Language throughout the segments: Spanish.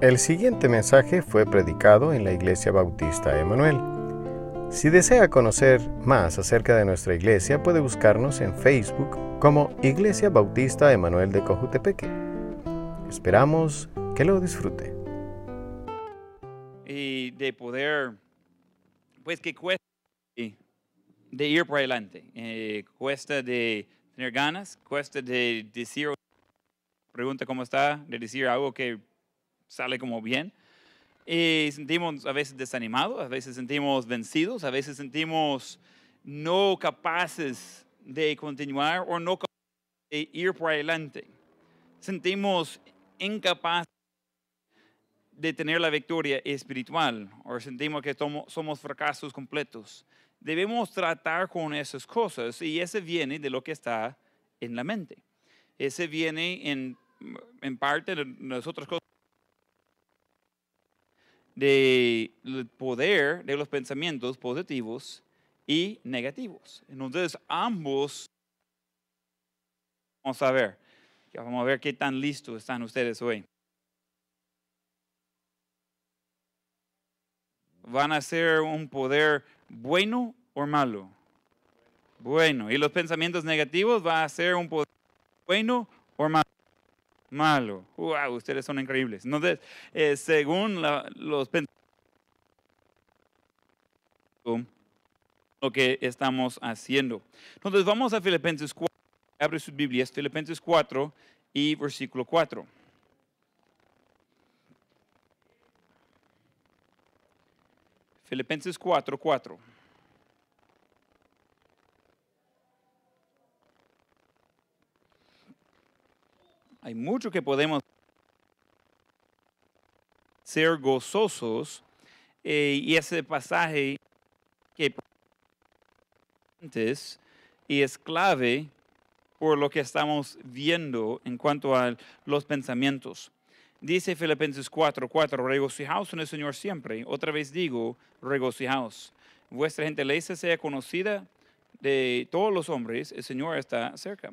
El siguiente mensaje fue predicado en la Iglesia Bautista Emanuel. Si desea conocer más acerca de nuestra iglesia, puede buscarnos en Facebook como Iglesia Bautista Emanuel de Cojutepeque. Esperamos que lo disfrute. y de poder, pues que cuesta de ir por adelante, eh, cuesta de tener ganas, cuesta de decir, pregunta cómo está, de decir algo que sale como bien. Y sentimos a veces desanimados, a veces sentimos vencidos, a veces sentimos no capaces de continuar o no capaces de ir por adelante. Sentimos incapaces de tener la victoria espiritual o sentimos que somos fracasos completos. Debemos tratar con esas cosas y ese viene de lo que está en la mente. Ese viene en, en parte de las otras cosas del poder de los pensamientos positivos y negativos. Entonces, ambos, vamos a ver, ya vamos a ver qué tan listos están ustedes hoy. ¿Van a ser un poder bueno o malo? Bueno. ¿Y los pensamientos negativos va a ser un poder bueno o malo? Malo. Wow, ustedes son increíbles. Entonces, eh, según la- los pensamientos, lo que estamos haciendo. Entonces, vamos a Filipenses 4. Abre sus Biblias, Filipenses 4 y versículo 4. Filipenses 4, 4. Hay mucho que podemos ser gozosos eh, y ese pasaje que antes y es clave por lo que estamos viendo en cuanto a los pensamientos. Dice Filipenses 4, 4, regocijaos en el Señor siempre. Otra vez digo, regocijaos. Vuestra gentileza sea conocida de todos los hombres, el Señor está cerca.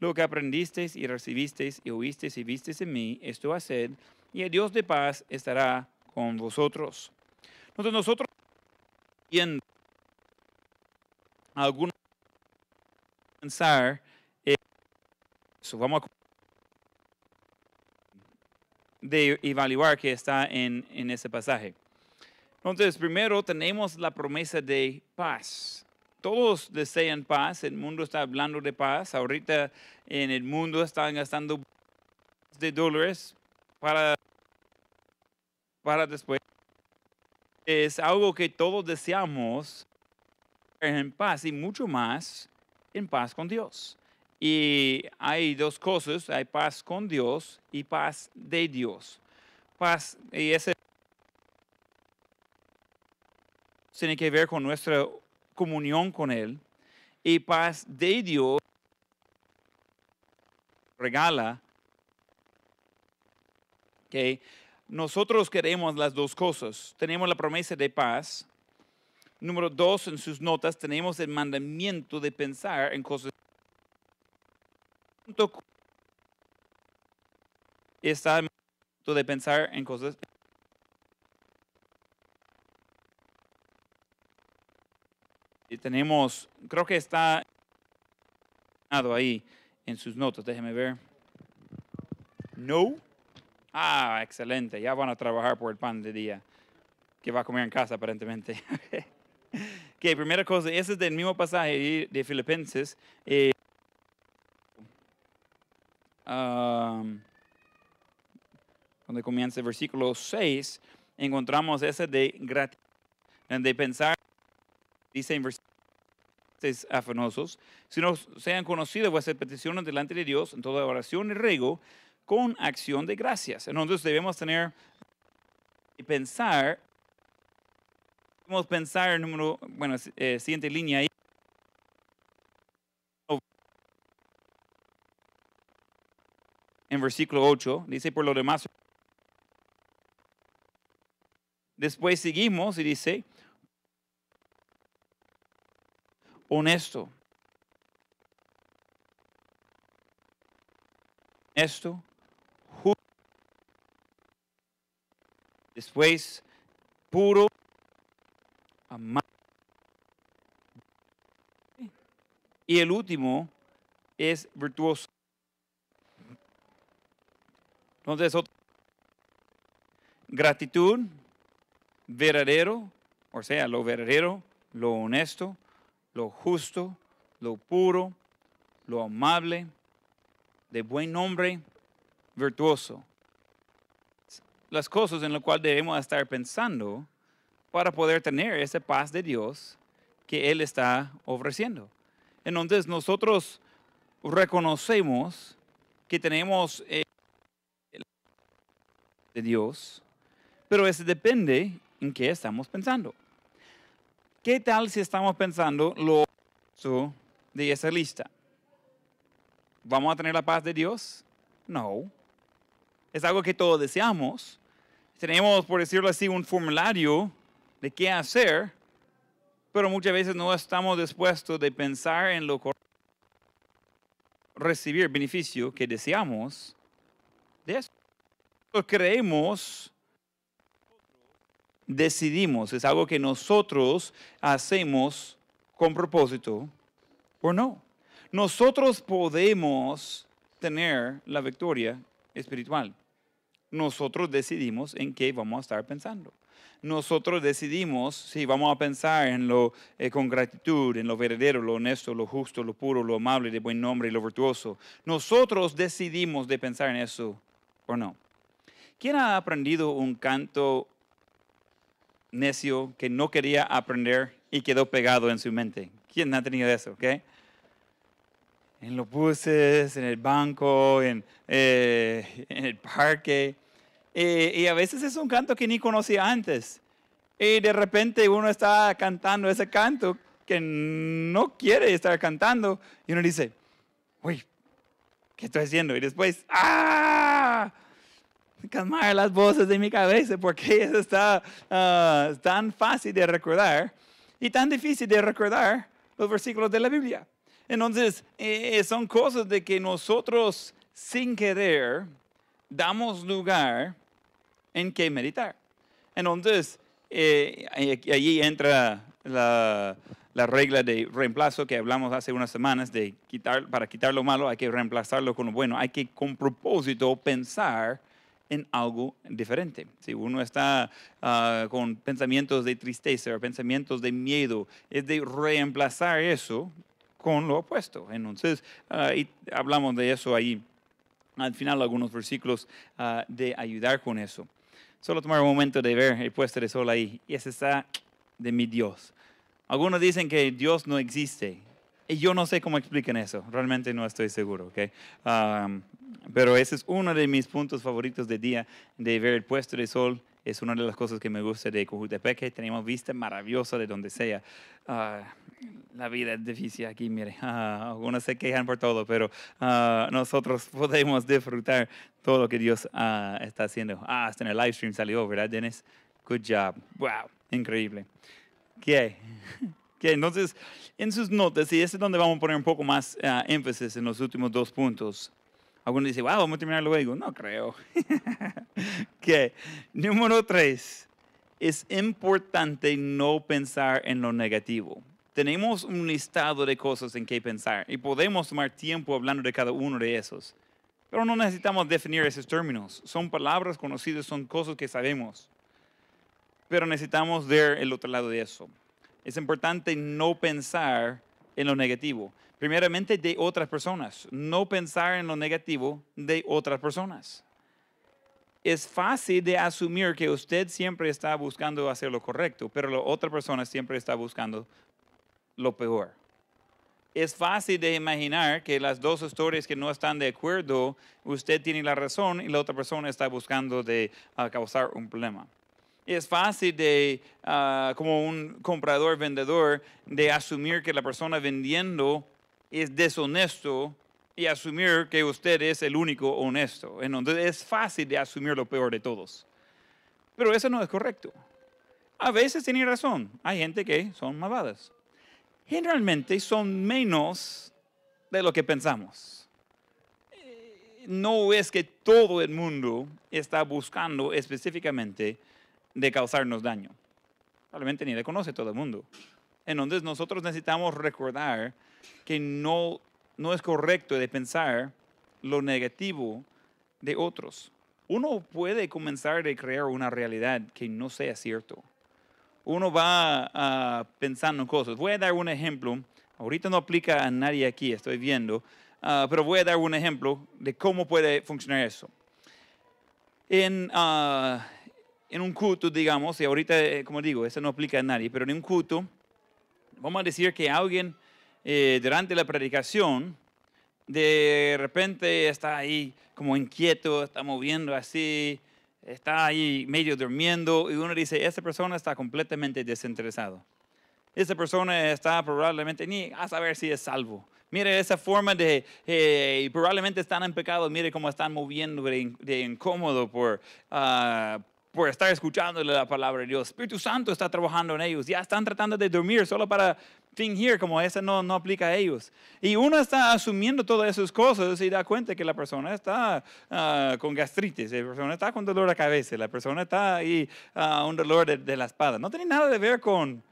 Lo que aprendisteis y recibisteis y oísteis y visteis en mí, esto haced, y el Dios de paz estará con vosotros. Entonces nosotros, viendo alguna pensar, eso, vamos a evaluar que está en, en ese pasaje. Entonces, primero tenemos la promesa de paz. Todos desean paz, el mundo está hablando de paz. Ahorita en el mundo están gastando de dólares para, para después. Es algo que todos deseamos en paz y mucho más en paz con Dios. Y hay dos cosas, hay paz con Dios y paz de Dios. Paz, y ese tiene que ver con nuestra comunión con Él. Y paz de Dios regala que nosotros queremos las dos cosas. Tenemos la promesa de paz. Número dos, en sus notas tenemos el mandamiento de pensar en cosas está el momento de pensar en cosas. Y tenemos, creo que está ahí en sus notas, déjeme ver. No. Ah, excelente, ya van a trabajar por el pan de día que va a comer en casa aparentemente. que primera cosa, ese es del mismo pasaje de Filipenses. eh, um, donde comienza el versículo 6, encontramos ese de gratitud, de pensar, dice en versículo 6, afanosos, sino sean conocidas vuestras peticiones delante de Dios en toda oración y ruego con acción de gracias. Entonces debemos tener pensar, podemos pensar, número, bueno, eh, siguiente línea ahí. En versículo 8, dice por lo demás. Después seguimos y dice, honesto. Esto, justo. Después, puro, amable. Y el último es virtuoso. Entonces, ot- gratitud, verdadero, o sea, lo verdadero, lo honesto, lo justo, lo puro, lo amable, de buen nombre, virtuoso. Las cosas en las cuales debemos estar pensando para poder tener esa paz de Dios que Él está ofreciendo. Entonces nosotros reconocemos que tenemos eh, de Dios, pero eso depende en qué estamos pensando. ¿Qué tal si estamos pensando lo de esa lista? ¿Vamos a tener la paz de Dios? No. Es algo que todos deseamos. Tenemos, por decirlo así, un formulario de qué hacer, pero muchas veces no estamos dispuestos de pensar en lo correcto, recibir beneficio que deseamos de eso. Creemos, decidimos, es algo que nosotros hacemos con propósito o no. Nosotros podemos tener la victoria espiritual. Nosotros decidimos en qué vamos a estar pensando. Nosotros decidimos si vamos a pensar en lo eh, con gratitud, en lo verdadero, lo honesto, lo justo, lo puro, lo amable, de buen nombre y lo virtuoso. Nosotros decidimos de pensar en eso o no. ¿Quién ha aprendido un canto necio que no quería aprender y quedó pegado en su mente? ¿Quién ha tenido eso? Okay? En los buses, en el banco, en, eh, el parque. Eh, y a veces es un canto que ni conocía antes. Y de repente uno está cantando ese canto que no quiere estar cantando. Y uno dice, uy, ¿qué estoy haciendo? Y después, ¡ah! Calmar las voces de mi cabeza porque eso está ah, tan fácil de recordar y tan difícil de recordar los versículos de la Biblia. Entonces, eh, son cosas de que nosotros sin querer damos lugar en que meditar. Entonces, eh, allí entra la, la regla de reemplazo que hablamos hace unas semanas, de quitar, para quitar lo malo hay que reemplazarlo con lo bueno. Hay que con propósito pensar en algo diferente. Si uno está ah, con pensamientos de tristeza pensamientos de miedo, es de reemplazar eso con lo opuesto. Entonces, ah, y hablamos de eso ahí al final algunos versículos ah, de ayudar con eso. Solo tomar un momento de ver el puesto de sol ahí. Y ese está de mi Dios. Algunos dicen que Dios no existe. Y yo no sé cómo explican eso. Realmente no estoy seguro. ¿ok? Um, pero ese es uno de mis puntos favoritos de día, de ver el puesto de sol. Es una de las cosas que me gusta de Cojutepeque. Tenemos vista maravillosa de donde sea. Ah, la vida es difícil aquí, mire. Ah, algunos se quejan por todo, pero ah, nosotros podemos disfrutar todo lo que Dios está haciendo. Ah, hasta en el live stream salió, ¿verdad, Dennis? Good job. Wow, increíble. ¿Qué? ¿Qué? Entonces, en sus notas, y ese es donde vamos a poner un poco más ah, énfasis en los últimos dos puntos. Algunos dicen, wow, vamos a terminar luego. No creo. que número tres, es importante no pensar en lo negativo. Tenemos un listado de cosas en que pensar y podemos tomar tiempo hablando de cada uno de esos. Pero no necesitamos definir esos términos. Son palabras conocidas, son cosas que sabemos. Pero necesitamos ver el otro lado de eso. Es importante no pensar en lo negativo. Primeramente de otras personas. No pensar en lo negativo de otras personas. Es fácil de asumir que usted siempre está buscando hacer lo correcto, pero la otra persona siempre está buscando lo peor. Es fácil de imaginar que las dos historias que no están de acuerdo, usted tiene la razón y la otra persona está buscando de ah, causar un problema. Es fácil de, ah, como un comprador, vendedor, de asumir que la persona vendiendo es deshonesto y asumir que usted es el único honesto. Entonces es fácil de asumir lo peor de todos. Pero eso no es correcto. A veces tiene razón. Hay gente que son malvadas. Generalmente son menos de lo que pensamos. No es que todo el mundo está buscando específicamente de causarnos daño. Probablemente ni le conoce todo el mundo. Entonces nosotros necesitamos recordar que no, no es correcto de pensar lo negativo de otros. Uno puede comenzar a crear una realidad que no sea cierto. Uno va pensando en cosas. Voy a dar un ejemplo. Ahorita no aplica a nadie aquí, estoy viendo, uh, pero voy a dar un ejemplo de cómo puede funcionar eso. En, uh, en un culto, digamos, y ahorita, eh, como digo, eso no aplica a nadie, pero en un culto, vamos a decir que alguien eh, durante la predicación, de repente está ahí como inquieto, está moviendo así, está ahí medio durmiendo y uno dice, esa persona está completamente desinteresado. Esa persona está probablemente ni a saber si es salvo. Mire esa forma de, eh, probablemente están en pecado, mire cómo están moviendo de, incómodo por, uh, por estar escuchando la palabra de Dios. Espíritu Santo está trabajando en ellos. Ya están tratando de dormir solo para fingir como eso no, no aplica a ellos. Y uno está asumiendo todas esas cosas y da cuenta que la persona está ah, con gastritis, la persona está con dolor de cabeza, la persona está ahí uh, un dolor de, de, la espada. No tiene nada que ver con,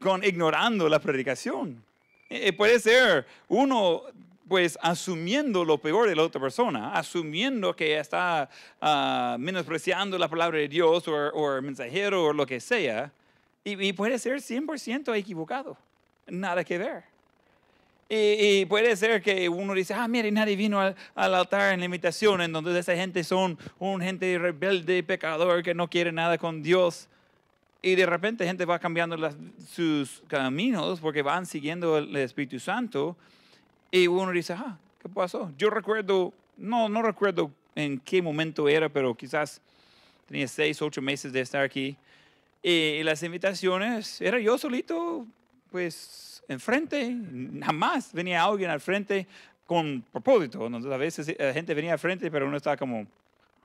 con ignorando la predicación. Eh, puede ser uno pues asumiendo lo peor de la otra persona, asumiendo que está uh, menospreciando la palabra de Dios o, el mensajero o lo que sea, y, puede ser 100% equivocado, nada que ver. Y, puede ser que uno dice, ah, mire, nadie vino al, altar en la invitación, en donde esa gente son un gente rebelde, pecador, que no quiere nada con Dios. Y de repente gente va cambiando sus caminos porque van siguiendo el Espíritu Santo y uno dice, ah, ¿qué pasó? Yo recuerdo, no, no recuerdo en qué momento era, pero quizás tenía seis, ocho meses de estar aquí. Y las invitaciones, era yo solito, pues, enfrente. Jamás venía alguien al frente con propósito. A veces la gente venía al frente, pero uno estaba como,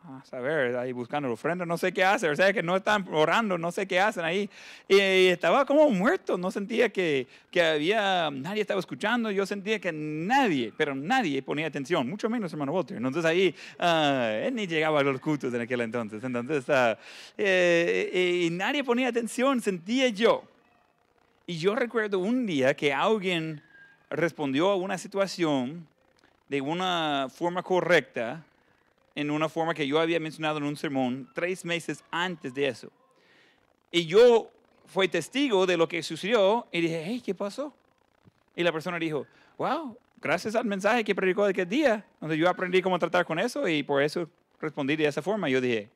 a saber, ahí buscando ofrenda, no sé qué hacer, o sea, que no están orando, no sé qué hacen ahí. Y, estaba como muerto, no sentía que, que, había, nadie estaba escuchando, yo sentía que nadie, pero nadie ponía atención, mucho menos hermano Walter. Entonces ahí, uh, él ni llegaba a los cultos en aquel entonces, entonces, uh, eh, y nadie ponía atención, sentía yo. Y yo recuerdo un día que alguien respondió a una situación de una forma correcta, en una forma que yo había mencionado en un sermón tres meses antes de eso. Y yo fui testigo de lo que sucedió y dije, hey, ¿qué pasó? Y la persona dijo, wow, gracias al mensaje que predicó aquel día, donde yo aprendí cómo tratar con eso y por eso respondí de esa forma. Yo dije,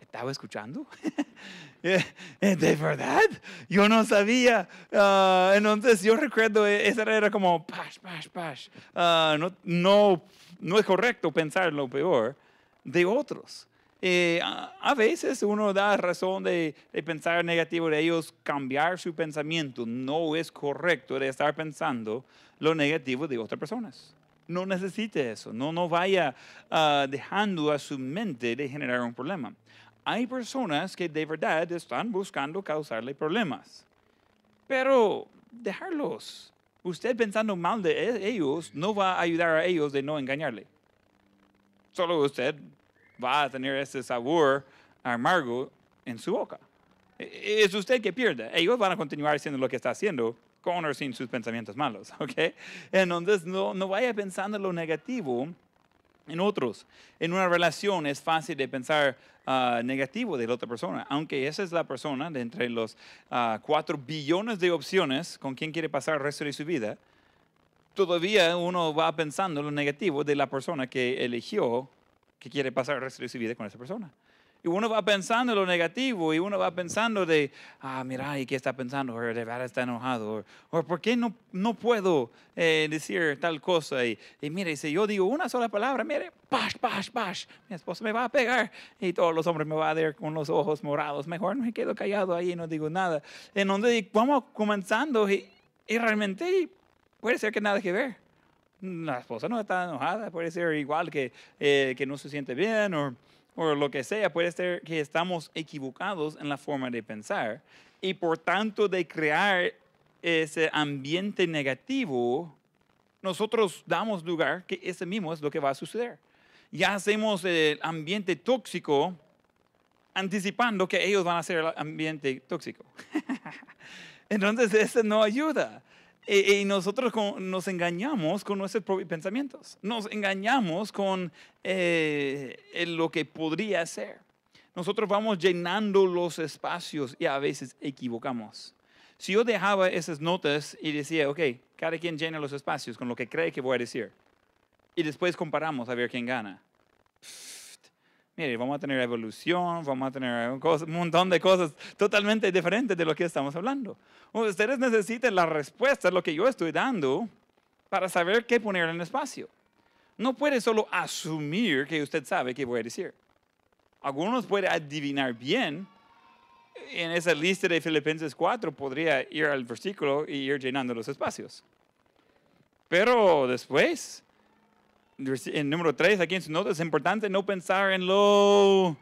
¿estaba escuchando? Eh, ¿De verdad? Yo no sabía. Ah, entonces yo recuerdo, eh, esa era como, pash, pash, pash. Uh, no, no no es correcto pensar lo peor de otros. Eh, a veces uno da razón de, pensar negativo de ellos, cambiar su pensamiento. No es correcto de estar pensando lo negativo de otras personas. No necesite eso. No, no vaya ah, dejando a su mente de generar un problema. Hay personas que de verdad están buscando causarle problemas. Pero dejarlos usted pensando mal de e-, ellos no va a ayudar a ellos de no engañarle. Solo usted va a tener ese sabor amargo en su boca. E-, es usted que pierde. Ellos van a continuar haciendo lo que está haciendo con o sin sus pensamientos malos, ¿ok? Entonces no, no vaya pensando lo negativo en otros. En una relación es fácil de pensar ah, negativo de la otra persona, aunque esa es la persona de entre los uh, cuatro billones de opciones con quien quiere pasar el resto de su vida, todavía uno va pensando lo negativo de la persona que eligió que quiere pasar el resto de su vida con esa persona. Y uno va pensando en lo negativo y uno va pensando de, ah, mira, ¿y qué está pensando? O de verdad está enojado. O, ¿por qué no, no puedo eh, decir tal cosa? Y, y mire, si yo digo una sola palabra, mire, pash, pash, pash, mi esposo me va a pegar y todos los hombres me van a ver con los ojos morados. Mejor me quedo callado ahí y no digo nada. En donde vamos comenzando y, y realmente puede ser que nada que ver. La esposa no está enojada, puede ser igual que, eh, que no se siente bien o o lo que sea, puede ser que estamos equivocados en la forma de pensar y por tanto de crear ese ambiente negativo, nosotros damos lugar que ese mismo es lo que va a suceder. Ya hacemos el ambiente tóxico anticipando que ellos van a ser el ambiente tóxico. Entonces, eso no ayuda. Y, nosotros nos engañamos con nuestros propios pensamientos. Nos engañamos con eh, lo que podría ser. Nosotros vamos llenando los espacios y a veces equivocamos. Si yo dejaba esas notas y decía, ok, cada quien llena los espacios con lo que cree que voy a decir, y después comparamos a ver quién gana mire, vamos a tener evolución, vamos a tener un, montón de cosas totalmente diferentes de lo que estamos hablando. Ustedes necesitan la respuesta lo que yo estoy dando para saber qué poner en el espacio. No puede solo asumir que usted sabe qué voy a decir. Algunos pueden adivinar bien. En esa lista de Filipenses 4 podría ir al versículo y ir llenando los espacios. Pero después en número 3, aquí en su nota, es importante no pensar en lo,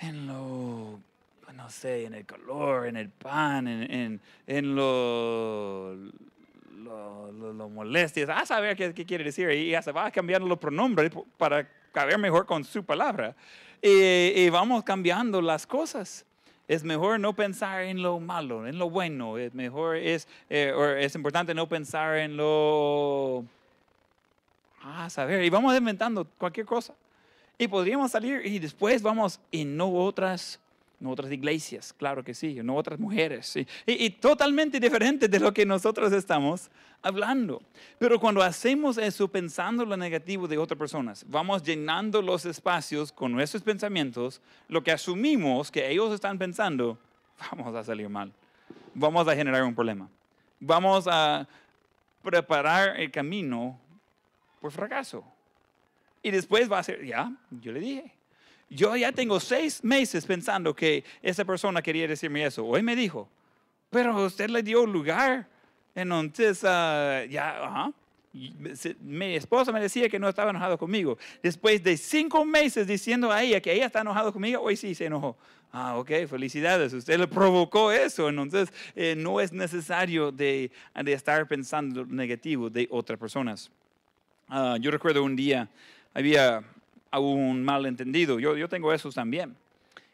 en lo, no sé, en el color, en el pan, en, en, en lo, lo, lo, molestias, a saber qué, qué, quiere decir y se va cambiando los pronombres para caber mejor con su palabra. Y, vamos cambiando las cosas. Es mejor no pensar en lo malo, en lo bueno. Es mejor, es, eh, es importante no pensar en lo Ah, saber. Y vamos inventando cualquier cosa. Y podríamos salir y después vamos y no otras, no otras iglesias, claro que sí, no otras mujeres. Y, y, totalmente diferente de lo que nosotros estamos hablando. Pero cuando hacemos eso pensando lo negativo de otras personas, vamos llenando los espacios con nuestros pensamientos, lo que asumimos que ellos están pensando, vamos a salir mal. Vamos a generar un problema. Vamos a preparar el camino por fracaso. Y después va a ser, ya, yo le dije. Yo ya tengo seis meses pensando que esa persona quería decirme eso. Hoy me dijo, pero usted le dio lugar. Entonces, uh, ya, ajá. Mi esposa me decía que no estaba enojado conmigo. Después de cinco meses diciendo a ella que ella está enojado conmigo, hoy sí se enojó. Ah, ok, felicidades. Usted le provocó eso. Entonces, eh, no es necesario de, de estar pensando negativo de otras personas. Ah, yo recuerdo un día, había un malentendido, yo, yo tengo esos también.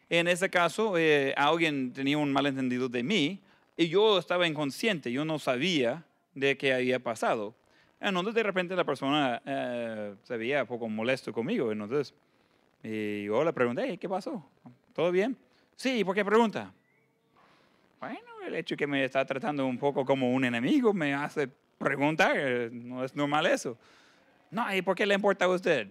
En ese caso, eh, alguien tenía un malentendido de mí y yo estaba inconsciente, yo no sabía de qué había pasado. Entonces, de repente, la persona eh, se veía un poco molesto conmigo. Entonces, y yo le pregunté, ¿qué pasó? ¿Todo bien? Sí, ¿por qué pregunta? Bueno, el hecho que me está tratando un poco como un enemigo me hace preguntar, no es normal eso. No, ¿y por qué le importa a usted?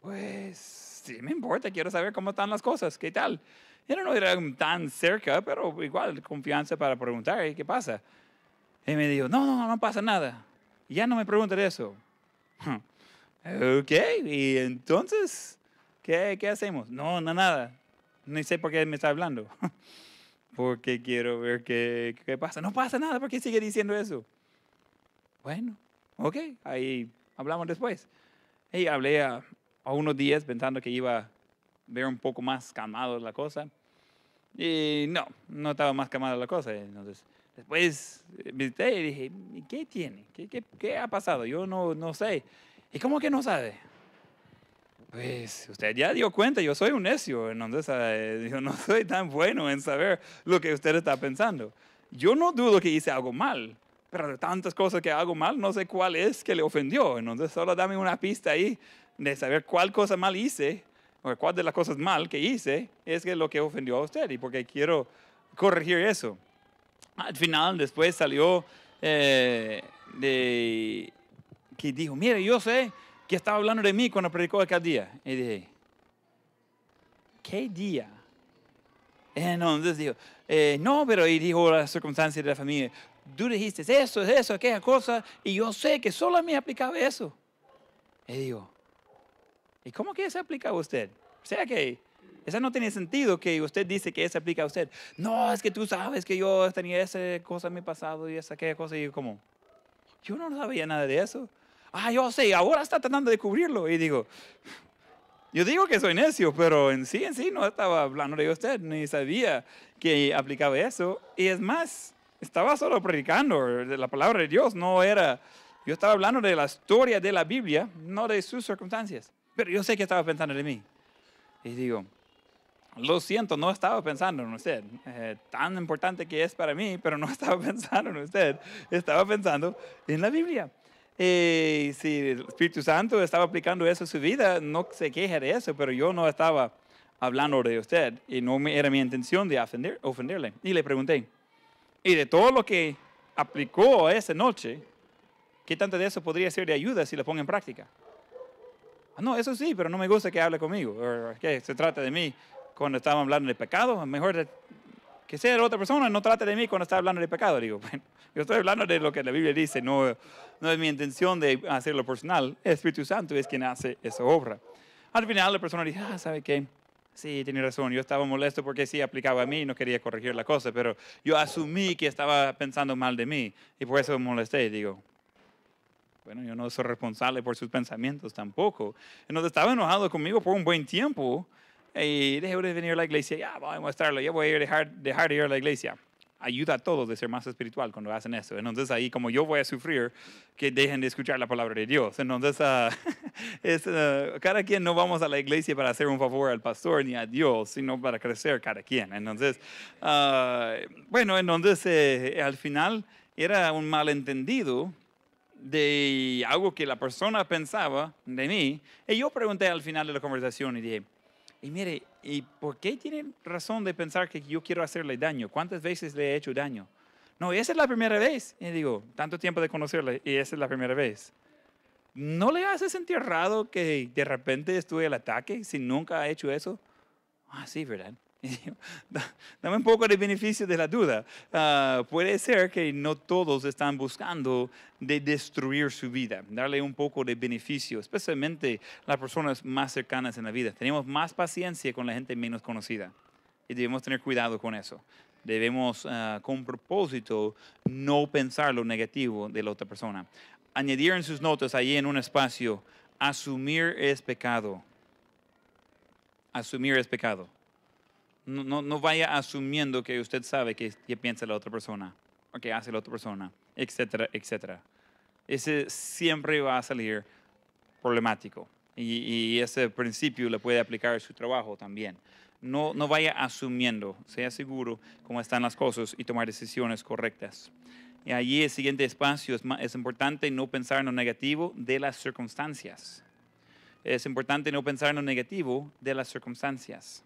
Pues sí me importa, quiero saber cómo están las cosas, qué tal. Yo no era tan cerca, pero igual confianza para preguntar, ¿qué pasa? Y me dijo, no, no, no pasa nada. ya no me pregunte eso. ok, y entonces, ¿qué, ¿qué hacemos? No, no, nada. No sé por qué me está hablando. Porque quiero ver qué, qué pasa. No pasa nada, ¿por qué sigue diciendo eso? Bueno, ok, ahí hablamos después. Y hablé a, unos días pensando que iba a ver un poco más calmado la cosa. Y no, no estaba más calmada la cosa. Entonces, después visité y dije, ¿qué tiene? ¿Qué, qué, qué ha pasado? Yo no, no sé. ¿Y cómo que no sabe? Pues usted ya dio cuenta, yo soy un necio, entonces eh, yo no soy tan bueno en saber lo que usted está pensando. Yo no dudo que hice algo mal, pero de tantas cosas que hago mal, no sé cuál es que le ofendió. Entonces, solo dame una pista ahí de saber cuál cosa mal hice, o cuál de las cosas mal que hice es que lo que ofendió a usted, y porque quiero corregir eso. Al final, después salió eh, de que dijo, mire, yo sé que estaba hablando de mí cuando predicó aquel día. Y dije, ¿qué día? Entonces dijo, eh, no, pero y dijo las circunstancias de la familia, tú dijiste eso, eso, aquella cosa, y yo sé que solo a mí aplicaba eso. Y digo, ¿y cómo que se aplica a usted? O sea que eso no tiene sentido que usted dice que se aplica a usted. No, es que tú sabes que yo tenía esa cosa en mi pasado y esa aquella cosa, y yo como, yo no sabía nada de eso. Ah, yo sé, ahora está tratando de cubrirlo. Y digo, yo digo que soy necio, pero en sí, en sí no estaba hablando de usted, ni sabía que aplicaba eso. Y es más, estaba solo predicando de la palabra de Dios, no era, yo estaba hablando de la historia de la Biblia, no de sus circunstancias. Pero yo sé que estaba pensando en mí. Y digo, lo siento, no estaba pensando en usted. Eh, tan importante que es para mí, pero no estaba pensando en usted. Estaba pensando en la Biblia. Y si el Espíritu Santo estaba aplicando eso a su vida, no se queje de eso, pero yo no estaba hablando de usted y no era mi intención de ofender, ofenderle. Y le pregunté, y de todo lo que aplicó esa noche, ¿qué tanto de eso podría ser de ayuda si lo pongo en práctica? Ah, no, eso sí, pero no me gusta que hable conmigo, que se trata de mí cuando estamos hablando de pecado, mejor que sea la otra persona, no trate de mí cuando está hablando de pecado. Digo, bueno, yo estoy hablando de lo que la Biblia dice, no, no es mi intención de hacerlo personal. El Espíritu Santo es quien hace esa obra. Al final la persona dice, ah, ¿sabe qué? Sí, tiene razón. Yo estaba molesto porque sí aplicaba a mí y no quería corregir la cosa, pero yo asumí que estaba pensando mal de mí y por eso me molesté. Digo, bueno, yo no soy responsable por sus pensamientos tampoco. Entonces estaba enojado conmigo por un buen tiempo y dejé de venir a la iglesia. Ya, voy a mostrarlo. Ya voy a dejar, dejar de ir a la iglesia ayuda a todos de ser más espiritual cuando hacen eso. Entonces ahí como yo voy a sufrir, que dejen de escuchar la palabra de Dios. Entonces uh, es, uh, cada quien no vamos a la iglesia para hacer un favor al pastor ni a Dios, sino para crecer cada quien. Entonces, uh, bueno, entonces eh, al final era un malentendido de algo que la persona pensaba de mí. Y yo pregunté al final de la conversación y dije, y mire, ¿y por qué tiene razón de pensar que yo quiero hacerle daño? ¿Cuántas veces le he hecho daño? No, esa es la primera vez. Y digo, tanto tiempo de conocerle y esa es la primera vez. ¿No le hace sentir raro que de repente estuve al ataque si nunca ha hecho eso? Ah, sí, ¿verdad? Dame un poco de beneficio de la duda. Ah, puede ser que no todos están buscando de destruir su vida, darle un poco de beneficio, especialmente las personas más cercanas en la vida. Tenemos más paciencia con la gente menos conocida y debemos tener cuidado con eso. Debemos ah, con propósito no pensar lo negativo de la otra persona. Añadir en sus notas ahí en un espacio, asumir es pecado. Asumir es pecado. No, vaya asumiendo que usted sabe que, piensa la otra persona o que hace la otra persona, etcétera, etcétera. Ese siempre va a salir problemático y, ese principio le puede aplicar a su trabajo también. No, no vaya asumiendo, sea seguro cómo están las cosas y tomar decisiones correctas. Y allí el siguiente espacio es, es importante no pensar en lo negativo de las circunstancias. Es importante no pensar en lo negativo de las circunstancias.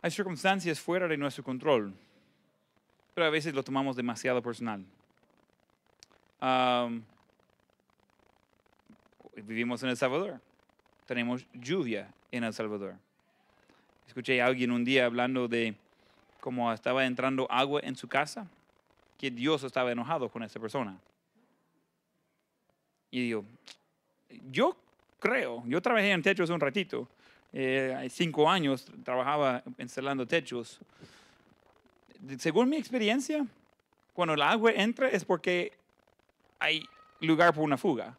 Hay circunstancias fuera de nuestro control, pero a veces lo tomamos demasiado personal. vivimos en El Salvador, tenemos lluvia en El Salvador. Escuché a alguien un día hablando de cómo estaba entrando agua en su casa, que Dios estaba enojado con esa persona. Y digo, yo creo, yo trabajé en techos un ratito, eh, cinco años trabajaba instalando techos. Según mi experiencia, cuando el agua entra es porque hay lugar por una fuga.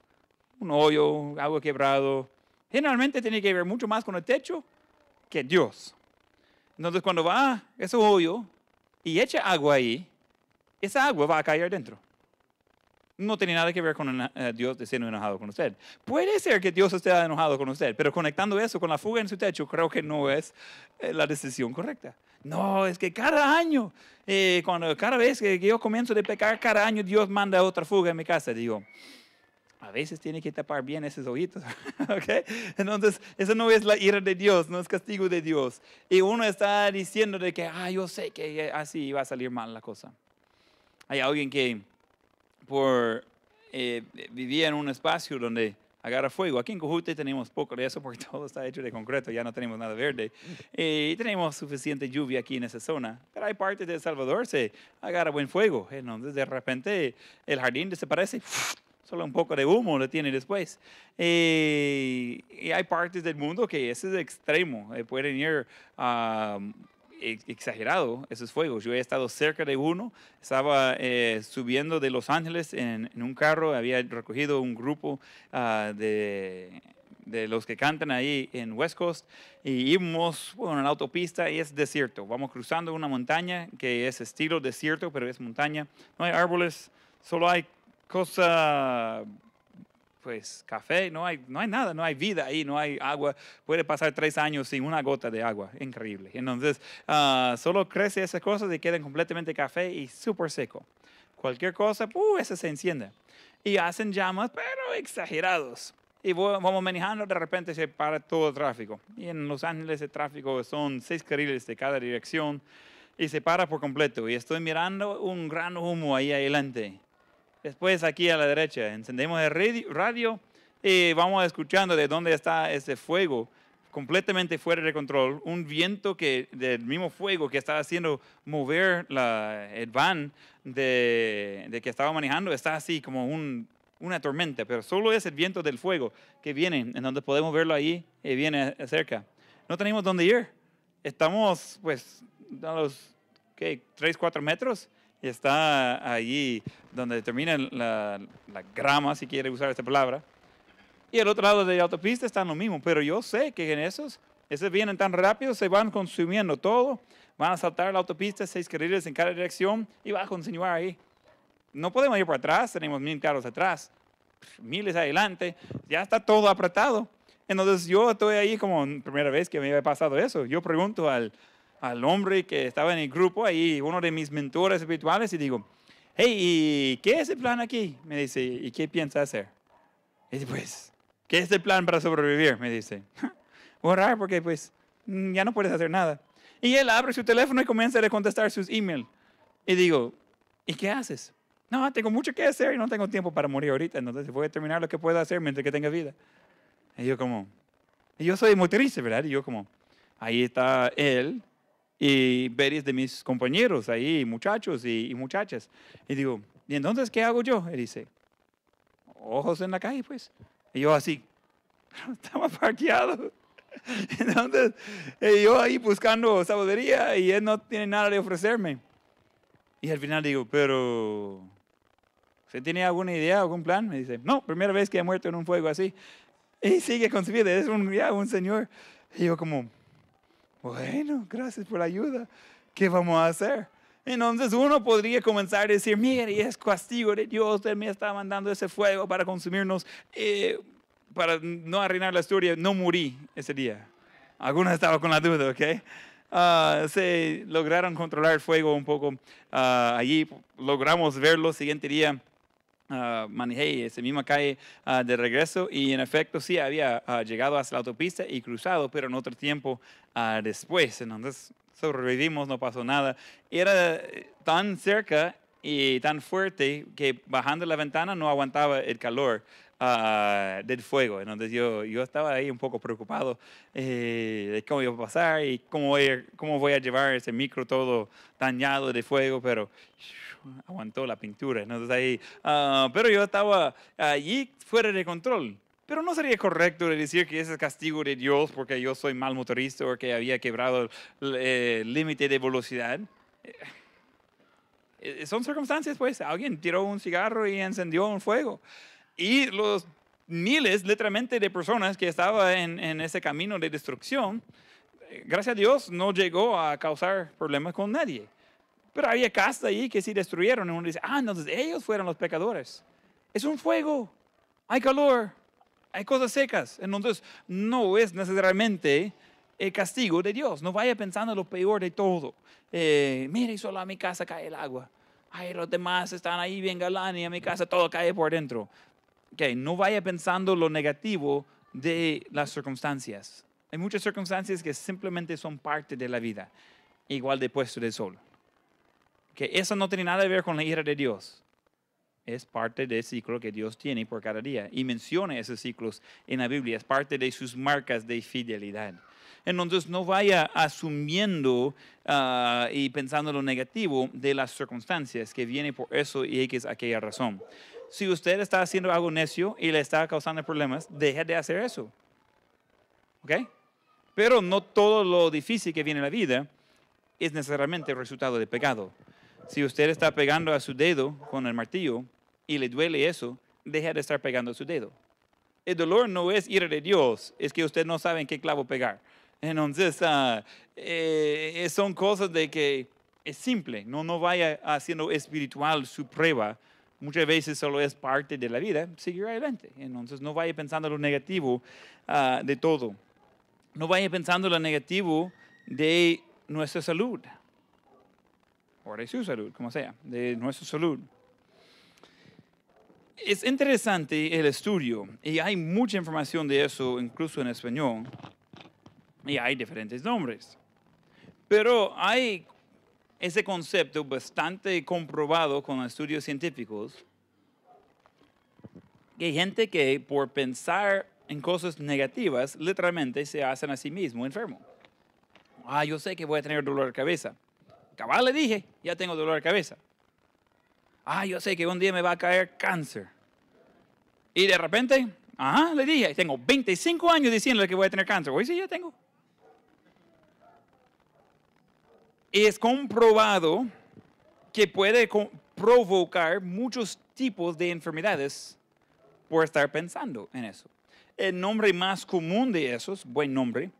Un hoyo, agua quebrado. Generalmente tiene que ver mucho más con el techo que Dios. Entonces cuando va ese hoyo y echa agua ahí, esa agua va a caer dentro no tiene nada que ver con uh, Dios siendo enojado con usted. Puede ser que Dios esté enojado con usted, pero conectando eso con la fuga en su techo, creo que no es eh, la decisión correcta. No, es que cada año, eh, cuando, cada vez que yo comienzo a pecar, cada año Dios manda otra fuga en mi casa. Digo, a veces tiene que tapar bien esos ojitos, ¿ok? Entonces, eso no es la ira de Dios, no es castigo de Dios. Y uno está diciendo de que, ah, yo sé que así va a salir mal la cosa. Hay alguien que por, eh, vivía en un espacio donde agarra fuego. Aquí en Cojute tenemos poco de eso porque todo está hecho de concreto, ya no tenemos nada verde. Y tenemos suficiente lluvia aquí en esa zona. Pero hay partes de El Salvador se agarra buen fuego. Entonces de repente el jardín desaparece. Solo un poco de humo lo tiene después. y hay partes del mundo que ese es extremo. Eh, pueden ir a exagerado esos fuegos. Yo he estado cerca de uno, estaba eh, subiendo de Los Ángeles en, un carro, había recogido un grupo ah, de, los que cantan ahí en West Coast y íbamos bueno, en la autopista y es desierto. Vamos cruzando una montaña que es estilo desierto, pero es montaña. No hay árboles, solo hay cosas pues café, no hay, no hay nada, no hay vida ahí, no hay agua. Puede pasar tres años sin una gota de agua, increíble. Entonces, uh, solo crece esas cosas y quedan completamente café y súper seco. Cualquier cosa, uh, ese se enciende. Y hacen llamas, pero exagerados. Y vamos manejando, de repente se para todo el tráfico. Y en Los Ángeles el tráfico son seis carriles de cada dirección y se para por completo. Y estoy mirando un gran humo ahí adelante Después aquí a la derecha encendemos el radio y vamos escuchando de dónde está ese fuego completamente fuera de control, un viento que del mismo fuego que estaba haciendo mover la, el van de, que estaba manejando, está así como un, una tormenta, pero solo es el viento del fuego que viene, en donde podemos verlo ahí y viene cerca. No tenemos dónde ir. Estamos pues a los ¿qué? 3, 4 metros y está allí donde termina la, grama, si quiere usar esta palabra. Y el otro lado de la autopista está lo mismo, pero yo sé que en esos, esos vienen tan rápido, se van consumiendo todo, van a saltar la autopista, seis carriles en cada dirección y va a continuar ahí. No podemos ir para atrás, tenemos mil carros atrás, miles adelante, ya está todo apretado. Entonces yo estoy ahí como primera vez que me había pasado eso. Yo pregunto al, al hombre que estaba en el grupo, ahí uno de mis mentores espirituales, y digo, hey, ¿y qué es el plan aquí? Me dice, ¿y qué piensa hacer? Y dice, pues, ¿qué es el plan para sobrevivir? Me dice, orar porque pues mm, ya no puedes hacer nada. Y él abre su teléfono y comienza a contestar sus emails. Y digo, ¿y qué haces? No, tengo mucho que hacer y no tengo tiempo para morir ahorita, entonces voy a terminar lo que pueda hacer mientras que tenga vida. Y yo como, y yo soy muy ¿verdad? Y yo como, ahí está él y varios de mis compañeros ahí, muchachos y, muchachas. Y digo, ¿y entonces qué hago yo? Él dice, ojos en la calle, pues. Y yo así, estaba parqueado. Entonces, yo ahí buscando sabiduría y él no tiene nada de ofrecerme. Y al final digo, pero, ¿usted tiene alguna idea, algún plan? Me dice, no, primera vez que he muerto en un fuego así. Y sigue con su vida, es un, ya, un señor. Y yo como, bueno, gracias por la ayuda. ¿Qué vamos a hacer? Entonces uno podría comenzar a decir, mire, es castigo de Dios, Él me está mandando ese fuego para consumirnos, eh, para no arruinar la historia, no morí ese día. Algunos estaban con la duda, ¿ok? Uh, se lograron controlar el fuego un poco uh, allí, logramos verlo, siguiente día uh, manejé esa misma calle uh, de regreso y en efecto sí había uh, llegado hasta la autopista y cruzado, pero en otro tiempo después. Entonces sobrevivimos, no pasó nada. Era eh, tan cerca y tan fuerte que bajando la ventana no aguantaba el calor. Del fuego. Entonces yo, yo estaba ahí un poco preocupado eh, de cómo iba a pasar y cómo voy, cómo voy a llevar ese micro todo dañado de fuego, pero aguantó la pintura. Entonces ahí, uh, pero yo estaba allí fuera de control. Pero no sería correcto decir que ese es castigo de Dios porque yo soy mal motorista o que había quebrado el eh, límite de velocidad. Eh, eh, son circunstancias, pues. Alguien tiró un cigarro y encendió un fuego. Y los miles, literalmente, de personas que estaban en, en ese camino de destrucción, gracias a Dios, no llegó a causar problemas con nadie. Pero había casas ahí que sí destruyeron. Y uno dice, ah, entonces ellos fueron los pecadores. Es un fuego, hay calor, hay cosas secas. Entonces no es necesariamente el castigo de Dios. No vaya pensando lo peor de todo. Eh, mire, solo a mi casa cae el agua. Ay, los demás están ahí bien galán y a mi casa todo cae por dentro. Okay, no vaya pensando lo negativo de las circunstancias. Hay muchas circunstancias que simplemente son parte de la vida, igual de puesto de sol que eso no tiene nada que ver con la ira de Dios. es parte del ciclo que Dios tiene por cada día. Y menciona esos ciclos en la Biblia, es parte de sus marcas de fidelidad. Entonces no vaya asumiendo ah, y pensando lo negativo de las circunstancias que viene por eso y X aquella razón. Si usted está haciendo algo necio y le está causando problemas, deje de hacer eso. ¿Ok? Pero no todo lo difícil que viene en la vida es necesariamente el resultado de pecado. Si usted está pegando a su dedo con el martillo y le duele eso, deje de estar pegando a su dedo. El dolor no es ira de Dios, es que usted no sabe en qué clavo pegar. Entonces, uh, eh, son cosas de que es simple, no, no vaya haciendo espiritual su prueba. Muchas veces solo es parte de la vida, seguir adelante. Entonces, no vaya pensando lo negativo uh, de todo. No vaya pensando lo negativo de nuestra salud. O de su salud, como sea, de nuestra salud. Es interesante el estudio y hay mucha información de eso, incluso en español y hay diferentes nombres. Pero hay ese concepto bastante comprobado con estudios científicos, que hay gente que por pensar en cosas negativas, literalmente se hacen a sí mismo enfermo. Ah, yo sé que voy a tener dolor de cabeza. Cabal le dije, ya tengo dolor de cabeza. Ah, yo sé que un día me va a caer cáncer. Y de repente, ajá, le dije, tengo 25 años diciéndole que voy a tener cáncer. Hoy sí, ya tengo. Es comprobado que puede provocar muchos tipos de enfermedades por estar pensando en eso. El nombre más común de esos, buen nombre,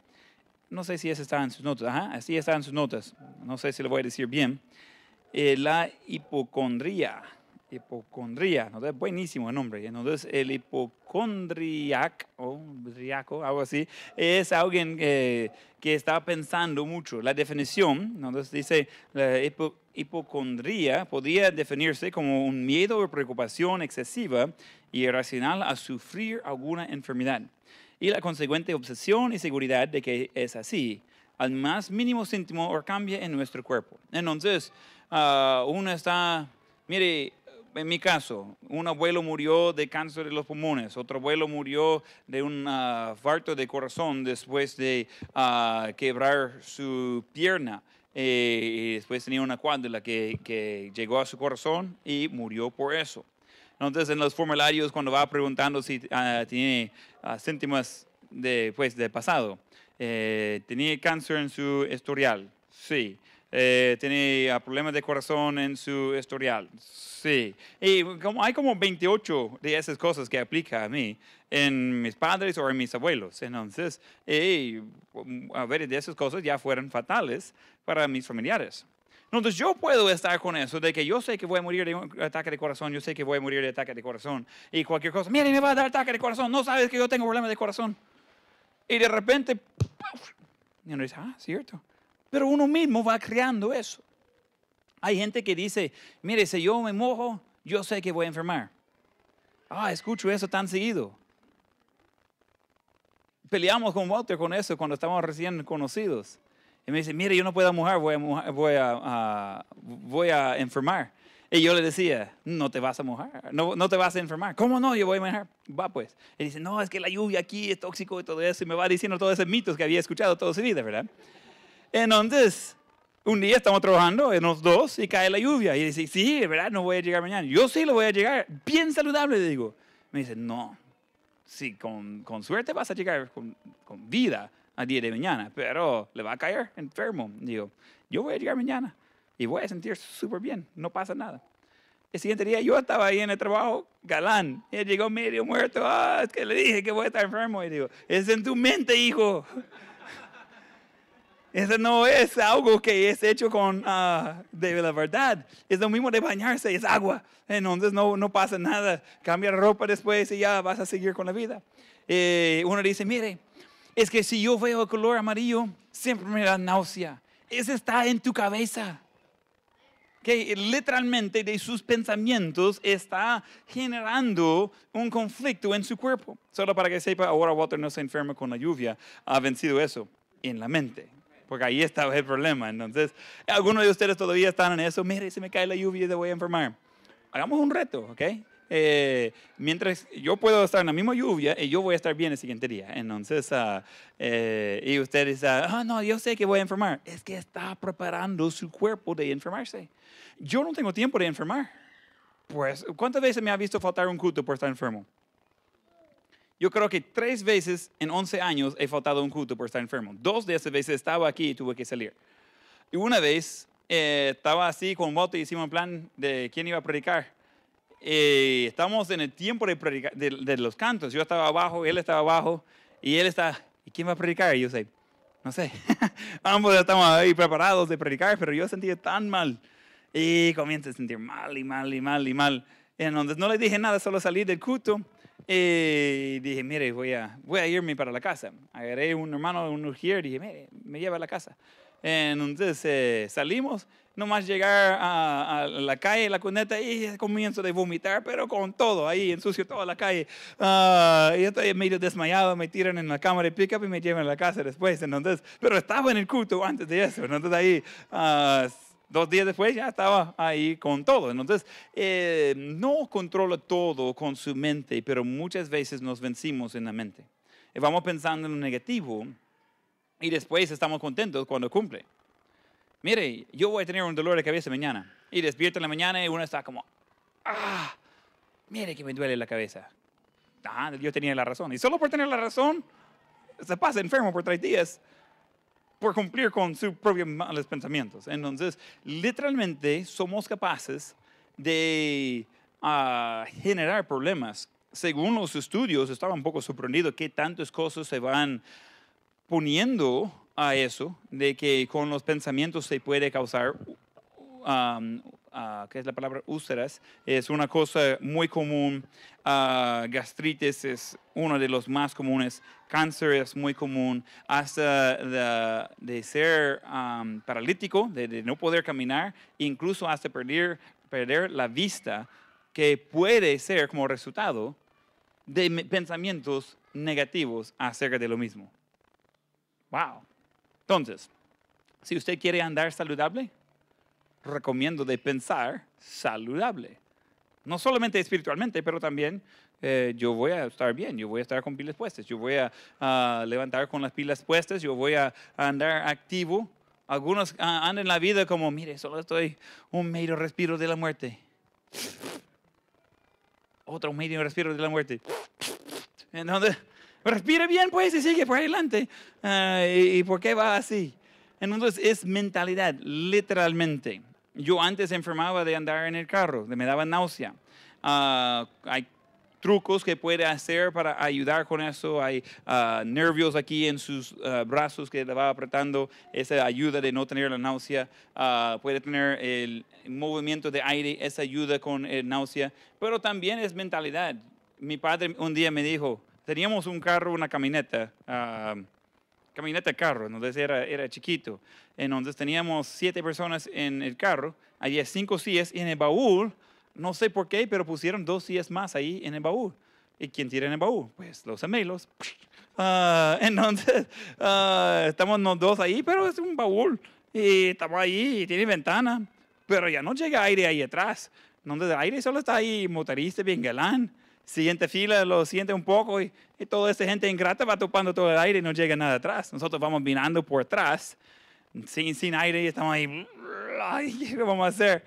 no sé si ese está en sus notas, Ajá, así está en sus notas, no sé si lo voy a decir bien, eh, la hipocondría hipocondría, ¿no? Es buenísimo el nombre. Entonces, el hipocondriac, o algo así, es alguien que está pensando mucho. La definición, entonces dice, la hipocondría podría definirse como un miedo o preocupación excesiva y irracional a sufrir alguna enfermedad. Y la consecuente obsesión y seguridad de que es así, al más mínimo síntoma o cambio en nuestro cuerpo. Entonces, uh, uno está, mire, en mi caso, un abuelo murió de cáncer de los pulmones, otro abuelo murió de un uh, de corazón después de ah, quebrar su pierna. Eh, y después tenía una cuádrula que, que, llegó a su corazón y murió por eso. Entonces, en los formularios, cuando va preguntando si ah, tiene síntomas de, pues, de pasado, eh, tenía cáncer en su historial, sí. Eh, tiene problemas de corazón en su historial. Sí. Y como, hay como 28 de esas cosas que aplica a mí en mis padres o en mis abuelos. Entonces, a ver, de esas cosas ya fueron fatales para mis familiares. Entonces yo puedo estar con eso, de que yo sé que voy a morir de un ataque de corazón, yo sé que voy a morir de ataque de corazón y cualquier cosa. Mira, me va a dar ataque de corazón, no sabes que yo tengo problemas de corazón. Y de repente, y uno dice, ah, cierto. Pero uno mismo va creando eso. Hay gente que dice, mire, si yo me mojo, yo sé que voy a enfermar. Ah, escucho eso tan seguido. Peleamos con Walter con eso cuando estábamos recién conocidos. Y me dice, mire, yo no puedo mojar, voy a, voy a, voy a enfermar. Y yo le decía, no te vas a mojar, no, no, te vas a enfermar. ¿Cómo no? Yo voy a mojar. Va pues. Y dice, no, es que la lluvia aquí es tóxico y todo eso. Y me va diciendo todos esos mitos que había escuchado toda su vida, ¿verdad? Entonces, un día estamos trabajando en los dos y cae la lluvia. Y dice, sí, ¿verdad? No voy a llegar mañana. Yo sí lo voy a llegar. Bien saludable, digo. Me dice, no. Sí, con, con suerte vas a llegar con, con, vida al día de mañana, pero le va a caer enfermo. Digo, yo voy a llegar mañana y voy a sentir súper bien. No pasa nada. El siguiente día yo estaba ahí en el trabajo, galán. Él llegó medio muerto. Ah, es que le dije que voy a estar enfermo. Y digo, es en tu mente, hijo. Eso no es algo que es hecho con uh, de la verdad. Es lo mismo de bañarse, es agua. Entonces no, no pasa nada. Cambia ropa después y ya vas a seguir con la vida. Eh, uno dice, mire, es que si yo veo el color amarillo, siempre me da náusea. Eso está en tu cabeza. Que literalmente de sus pensamientos está generando un conflicto en su cuerpo. Solo para que sepa, ahora Walter no se enferma con la lluvia, ha vencido eso en la mente porque ahí estaba el problema. Entonces, algunos de ustedes todavía están en eso, mire, si me cae la lluvia, te voy a enfermar. hagamos un reto, ¿ok? Eh, mientras yo puedo estar en la misma lluvia y yo voy a estar bien el siguiente día. Entonces, ah, eh, y ustedes, ah, no, yo sé que voy a enfermar. Es que está preparando su cuerpo de enfermarse. Yo no tengo tiempo de enfermar. Pues, ¿cuántas veces me ha visto faltar un culto por estar enfermo? Yo creo que tres veces en 11 años he faltado un culto por estar enfermo. Dos de esas veces estaba aquí y tuve que salir. Y una vez eh, estaba así con Walter y hicimos un plan de quién iba a predicar. Eh, estamos en el tiempo de, de, los cantos. Yo estaba abajo, él estaba abajo y él está, ¿y quién va a predicar? Y yo sé, no sé. Ambos estamos ahí preparados de predicar, pero yo sentía tan mal. Y comienzo a sentir mal y mal y mal y mal. Entonces no le dije nada, solo salí del culto y dije, mire, voy a, voy a irme para la casa. Agarré un hermano, un ujier, y dije, mire, me lleva a la casa. Entonces eh, salimos, nomás llegar a, la calle, la cuneta, y comienzo de vomitar, pero con todo, ahí ensucio toda la calle. Uh, y estoy medio desmayado, me tiran en la cámara de pick-up y me llevan a la casa después. Entonces, pero estaba en el culto antes de eso. Entonces ahí, uh, dos días después ya estaba ahí con todo. Entonces, eh, no controla todo con su mente, pero muchas veces nos vencimos en la mente. Y vamos pensando en lo negativo y después estamos contentos cuando cumple. Mire, yo voy a tener un dolor de cabeza mañana. Y despierto en la mañana y uno está como, ah, mire que me duele la cabeza. Ah, yo tenía la razón. Y solo por tener la razón, se pasa enfermo por tres días por cumplir con sus propios malos pensamientos. Entonces, literalmente somos capaces de ah, generar problemas. Según los estudios, estaba un poco sorprendido que tantas cosas se van poniendo a eso, de que con los pensamientos se puede causar, um, uh, ¿qué es la palabra? Úlceras. Es una cosa muy común. Uh, gastritis es uno de los más comunes. Cáncer es muy común. Hasta de, ser um, paralítico, de, no poder caminar, incluso hasta perder, perder la vista, que puede ser como resultado de pensamientos negativos acerca de lo mismo. Wow. Entonces, si usted quiere andar saludable, recomiendo de pensar saludable. No solamente espiritualmente, pero también eh, yo voy a estar bien, yo voy a estar con pilas puestas, yo voy a levantar con las pilas puestas, yo voy a, andar activo. Algunos andan en la vida como, mire, solo estoy un medio respiro de la muerte. Otro medio respiro de la muerte. Entonces, Respire bien, pues, y sigue por adelante. Ah, ¿y, por qué va así? Entonces, es mentalidad, literalmente. Yo antes enfermaba de andar en el carro, me daba náusea. Ah, hay trucos que puede hacer para ayudar con eso. Hay uh, nervios aquí en sus brazos que le va apretando. Esa ayuda de no tener la náusea. puede tener el movimiento de aire, esa ayuda con el náusea. Pero también es mentalidad. Mi padre un día me dijo, teníamos un carro, una camioneta, camioneta carro, entonces era, era chiquito. Entonces teníamos siete personas en el carro, había cinco sillas y en el baúl, no sé por qué, pero pusieron dos sillas más ahí en el baúl. ¿Y quién tira en el baúl? Pues los gemelos. Uh, entonces, uh, estamos los dos ahí, pero es un baúl. Y estamos ahí y tiene ventana, pero ya no llega aire ahí atrás. Entonces, el aire solo está ahí, motorista bien galán siguiente fila lo siente un poco y, toda esa gente ingrata va topando todo el aire y no llega nada atrás. Nosotros vamos vinando por atrás, sin, sin aire y estamos ahí, ¿qué vamos a hacer?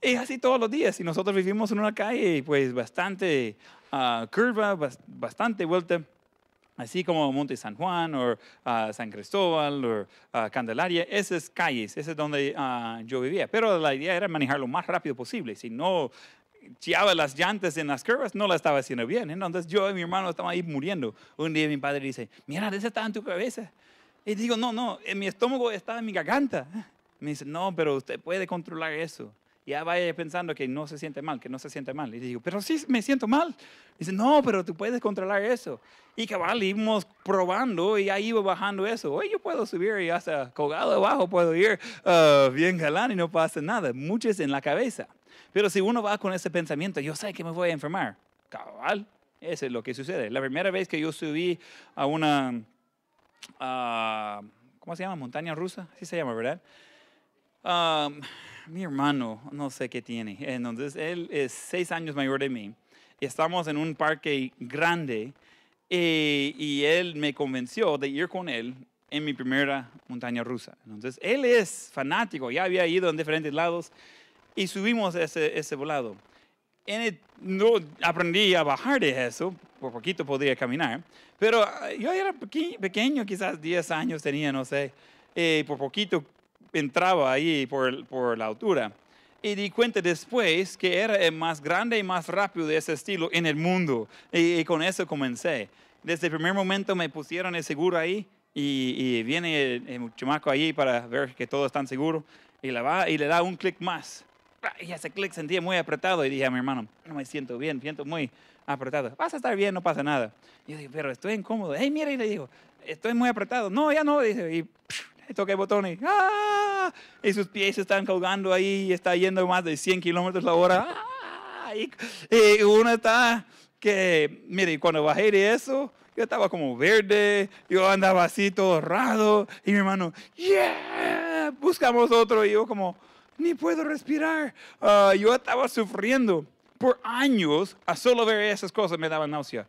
Y así todos los días. Y nosotros vivimos en una calle pues bastante uh, curva, bastante vuelta. Así como Monte San Juan o uh, San Cristóbal o uh, Candelaria, esas calles, ese es donde yo vivía. Pero la idea era manejar lo más rápido posible. Si no chiaba las llantas en las curvas, no la estaba haciendo bien. Entonces yo y mi hermano estamos ahí muriendo. Un día mi padre dice, mira, esa está en tu cabeza. Y digo, no, no, en mi estómago está en mi garganta. Me dice, no, pero usted puede controlar eso. Ya vaya pensando que no se siente mal, que no se siente mal. Y digo, pero sí me siento mal. Dice, no, pero tú puedes controlar eso. Y cabal, íbamos probando y ahí iba bajando eso. Hoy yo puedo subir y hasta colgado abajo puedo ir uh, bien galán y no pasa nada. Muchos en la cabeza. Pero si uno va con ese pensamiento, yo sé que me voy a enfermar, cabal, eso es lo que sucede. La primera vez que yo subí a una, ¿cómo se llama? Montaña rusa, así se llama, ¿verdad? Um, mi hermano, no sé qué tiene. Entonces, él es seis años mayor de mí. Estamos en un parque grande eh, y él me convenció de ir con él en mi primera montaña rusa. Entonces, él es fanático, ya había ido en diferentes lados y subimos ese, ese volado. En el- no aprendí a bajar de eso, por poquito podría caminar, pero ah, yo era peque- pequeño, quizás 10 años tenía, no sé, eh, por poquito entraba ahí por, por la altura. Y di cuenta después que era el más grande y más rápido de ese estilo en el mundo. Y, y con eso comencé. Desde el primer momento me pusieron el seguro ahí y, y viene el, el chamaco ahí para ver que todo está seguro y le, va, y le da un clic más. Y ese clic sentía muy apretado y dije a mi hermano, no me siento bien, siento muy apretado. Vas a estar bien, no pasa nada. Y yo dije, pero estoy incómodo. Hey, mira, y le digo, estoy muy apretado. No, ya no, dice. Y psh, toqué el botón y, ¡ah! y sus pies están colgando ahí y está yendo más de 100 kilómetros la hora. ¡Ah! Y, y uno está que, mire, cuando bajé de eso, yo estaba como verde, yo andaba así todo raro, y mi hermano, yeah, buscamos otro, y yo como, ni puedo respirar. Ah, yo estaba sufriendo por años a solo ver esas cosas me daba náusea.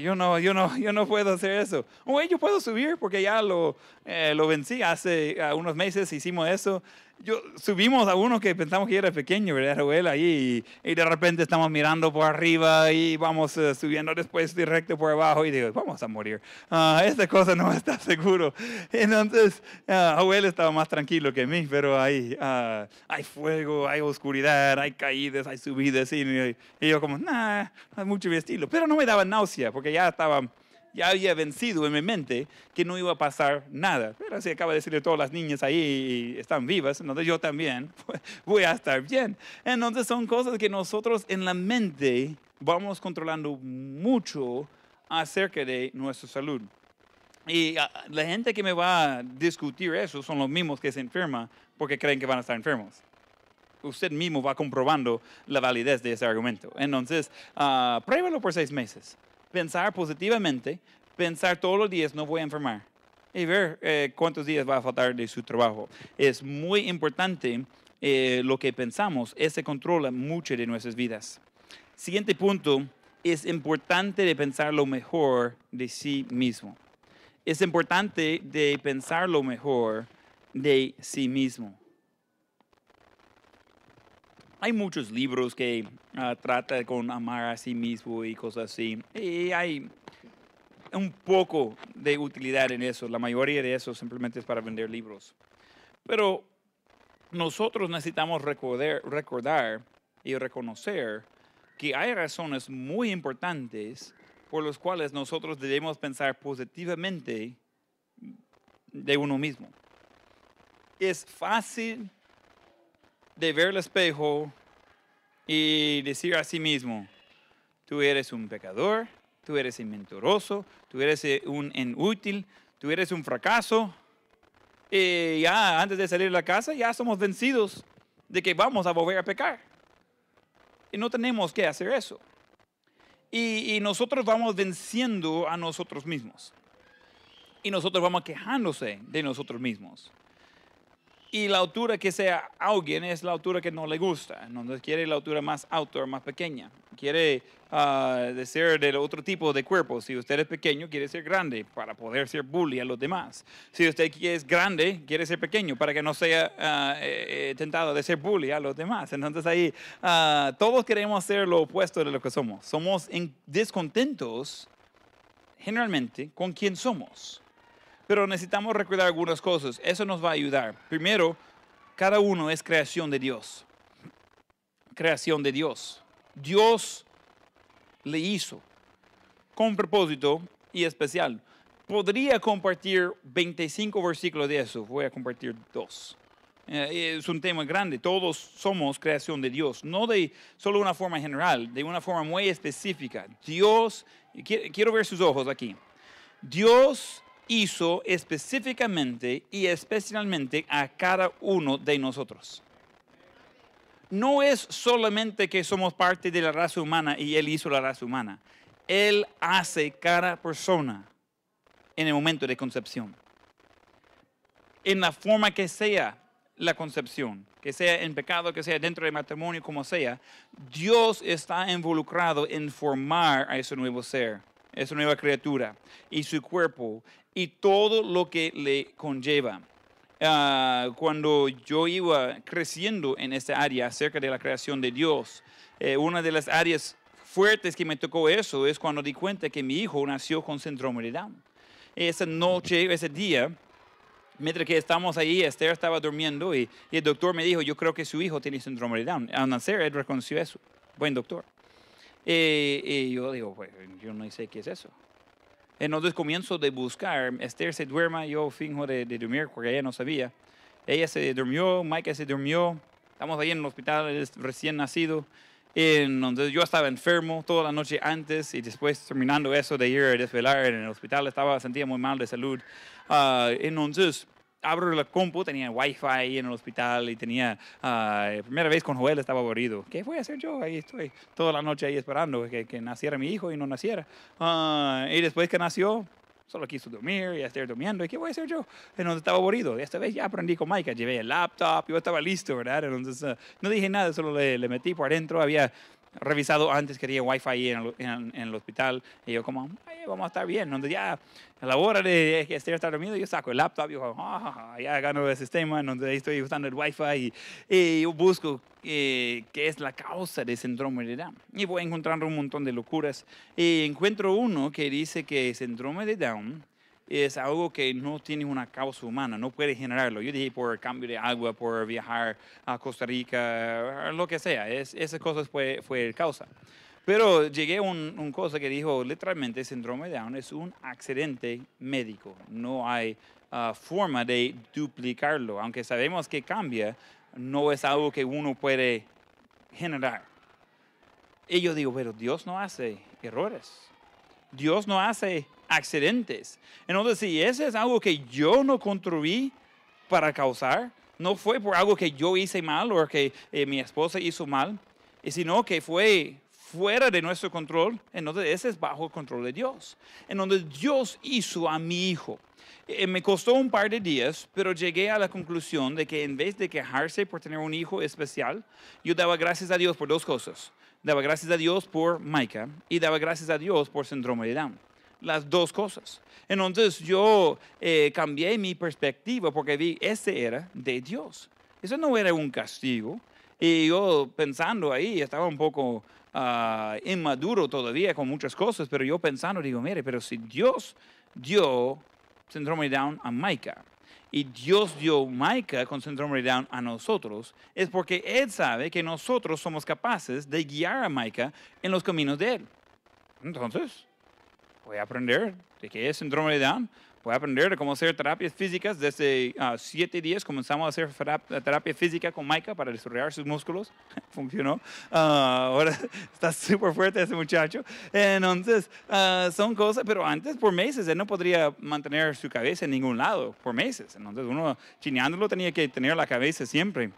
Yo no, yo no, yo no puedo hacer eso. Oye, yo puedo subir porque ya lo, eh, lo vencí hace unos meses, hicimos eso. Yo, subimos a uno que pensamos que era pequeño, ¿verdad? Él ahí y, y de repente estamos mirando por arriba y vamos eh, subiendo después directo por abajo y digo, vamos a morir. Ah, esta cosa no está seguro. Entonces, ah, Joel estaba más tranquilo que mí, pero ahí ah, hay fuego, hay oscuridad, hay caídas, hay subidas y, y yo como, nah, no es mucho mi estilo. Pero no me daba náusea porque ya estaba ya había vencido en mi mente que no iba a pasar nada. Pero así acaba de decirle a todas las niñas ahí están vivas, entonces yo también voy a estar bien. Entonces son cosas que nosotros en la mente vamos controlando mucho acerca de nuestra salud. Y ah, la gente que me va a discutir eso son los mismos que se enferman porque creen que van a estar enfermos usted mismo va comprobando la validez de ese argumento. Entonces, ah, pruébalo por seis meses. Pensar positivamente, pensar todos los días, no voy a enfermar. Y ver eh, cuántos días va a faltar de su trabajo. Es muy importante eh, lo que pensamos. Ese controla mucho de nuestras vidas. Siguiente punto, es importante de pensar lo mejor de sí mismo. Es importante de pensar lo mejor de sí mismo. Hay muchos libros que ah, tratan con amar a sí mismo y cosas así. Y hay un poco de utilidad en eso. La mayoría de eso simplemente es para vender libros. Pero nosotros necesitamos recordar, recordar y reconocer que hay razones muy importantes por las cuales nosotros debemos pensar positivamente de uno mismo. Es fácil de ver el espejo y decir a sí mismo, tú eres un pecador, tú eres un mentiroso, tú eres eh, un inútil, tú eres un fracaso. Y ya antes de salir de la casa ya somos vencidos de que vamos a volver a pecar. Y no tenemos que hacer eso. Y, y nosotros vamos venciendo a nosotros mismos. Y nosotros vamos quejándose de nosotros mismos. Y la altura que sea alguien es la altura que no le gusta. Entonces quiere la altura más alta más pequeña. Quiere de ser del otro tipo de cuerpo. Si usted es pequeño, quiere ser grande para poder ser bully a los demás. Si usted es grande, quiere ser pequeño para que no sea ah, eh, tentado de ser bully a los demás. Entonces ahí ah, todos queremos ser lo opuesto de lo que somos. Somos en- descontentos generalmente con quién somos pero necesitamos recordar algunas cosas. Eso nos va a ayudar. Primero, cada uno es creación de Dios. Creación de Dios. Dios le hizo con propósito y especial. Podría compartir 25 versículos de eso. Voy a compartir dos. Eh, es un tema grande. Todos somos creación de Dios, no de solo una forma general, de una forma muy específica. Dios, qui- quiero ver sus ojos aquí. Dios hizo específicamente y especialmente a cada uno de nosotros. No es solamente que somos parte de la raza humana y Él hizo la raza humana. Él hace cada persona en el momento de concepción. En la forma que sea, la concepción, que sea en pecado, que sea dentro del matrimonio, como sea, Dios está involucrado en formar a ese nuevo ser, esa nueva criatura y su cuerpo y todo lo que le conlleva. Ah, cuando yo iba creciendo en esta área acerca de la creación de Dios, eh, una de las áreas fuertes que me tocó eso es cuando di cuenta que mi hijo nació con síndrome de Down. Esa noche, ese día, mientras que estábamos ahí, Esther estaba durmiendo y, el doctor me dijo, yo creo que su hijo tiene síndrome de Down. Al nacer, él reconoció eso. Buen doctor. Y yo digo, pues yo no sé qué es eso. Entonces comienzo de buscar, Esther se duerma, yo finjo de, de, dormir porque ella no sabía. Ella se durmió, Mike se durmió, estamos ahí en el hospital, recién nacido. Entonces yo estaba enfermo toda la noche antes y después terminando eso de ir a desvelar en el hospital, estaba, sentía muy mal de salud. Uh, entonces abro la compu, tenía wifi en el hospital y tenía, uh, primera vez con Joel estaba aburrido. ¿Qué voy a hacer yo? Ahí estoy toda la noche ahí esperando que, que naciera mi hijo y no naciera. Uh, y después que nació, solo quiso dormir y estar durmiendo. ¿Y qué voy a hacer yo? Entonces estaba aburrido. Esta vez ya aprendí con Mike, llevé el laptop, yo estaba listo, ¿verdad? Entonces uh, no dije nada, solo le, le, metí por adentro. Había revisado antes que tenía wifi en el, en, en el hospital. Y yo como, vamos a estar bien. Entonces ya a la hora de que dormido, yo saco el laptop y digo, ah, ya gano el sistema, donde estoy usando el wifi y, y yo busco eh, qué es la causa de síndrome de Down. Y voy encontrando un montón de locuras. Y encuentro uno que dice que síndrome de Down es algo que no tiene una causa humana, no puede generarlo. Yo dije por cambio de agua, por viajar a Costa Rica, lo que sea, es, esas cosas fue, fue causa. Pero llegué a un, cosa que dijo literalmente síndrome de Down es un accidente médico. No hay uh, forma de duplicarlo. Aunque sabemos que cambia, no es algo que uno puede generar. Y yo digo, pero Dios no hace errores. Dios no hace accidentes. Entonces, si ese es algo que yo no contribuí para causar, no fue por algo que yo hice mal o que eh, mi esposa hizo mal, sino que fue fuera de nuestro control, entonces ese es bajo el control de Dios. En donde Dios hizo a mi hijo. Eh, me costó un par de días, pero llegué a la conclusión de que en vez de quejarse por tener un hijo especial, yo daba gracias a Dios por dos cosas. Daba gracias a Dios por Micah y daba gracias a Dios por síndrome de Down. Las dos cosas. Entonces yo eh, cambié mi perspectiva porque vi, ese era de Dios. Eso no era un castigo. Y yo pensando ahí, estaba un poco uh, inmaduro todavía con muchas cosas, pero yo pensando, digo, mire, pero si Dios dio síndrome Down a Micah y Dios dio Micah con síndrome a nosotros, es porque Él sabe que nosotros somos capaces de guiar a Micah en los caminos de Él. Entonces, voy a aprender de qué es síndrome de Down, Voy a aprender de cómo hacer terapias físicas. Desde uh, siete días comenzamos a hacer terapia física con Maika para desarrollar sus músculos. Funcionó. Uh, ahora está súper fuerte ese muchacho. Entonces, uh, son cosas, pero antes por meses él no podría mantener su cabeza en ningún lado, por meses. Entonces, uno chineándolo tenía que tener la cabeza siempre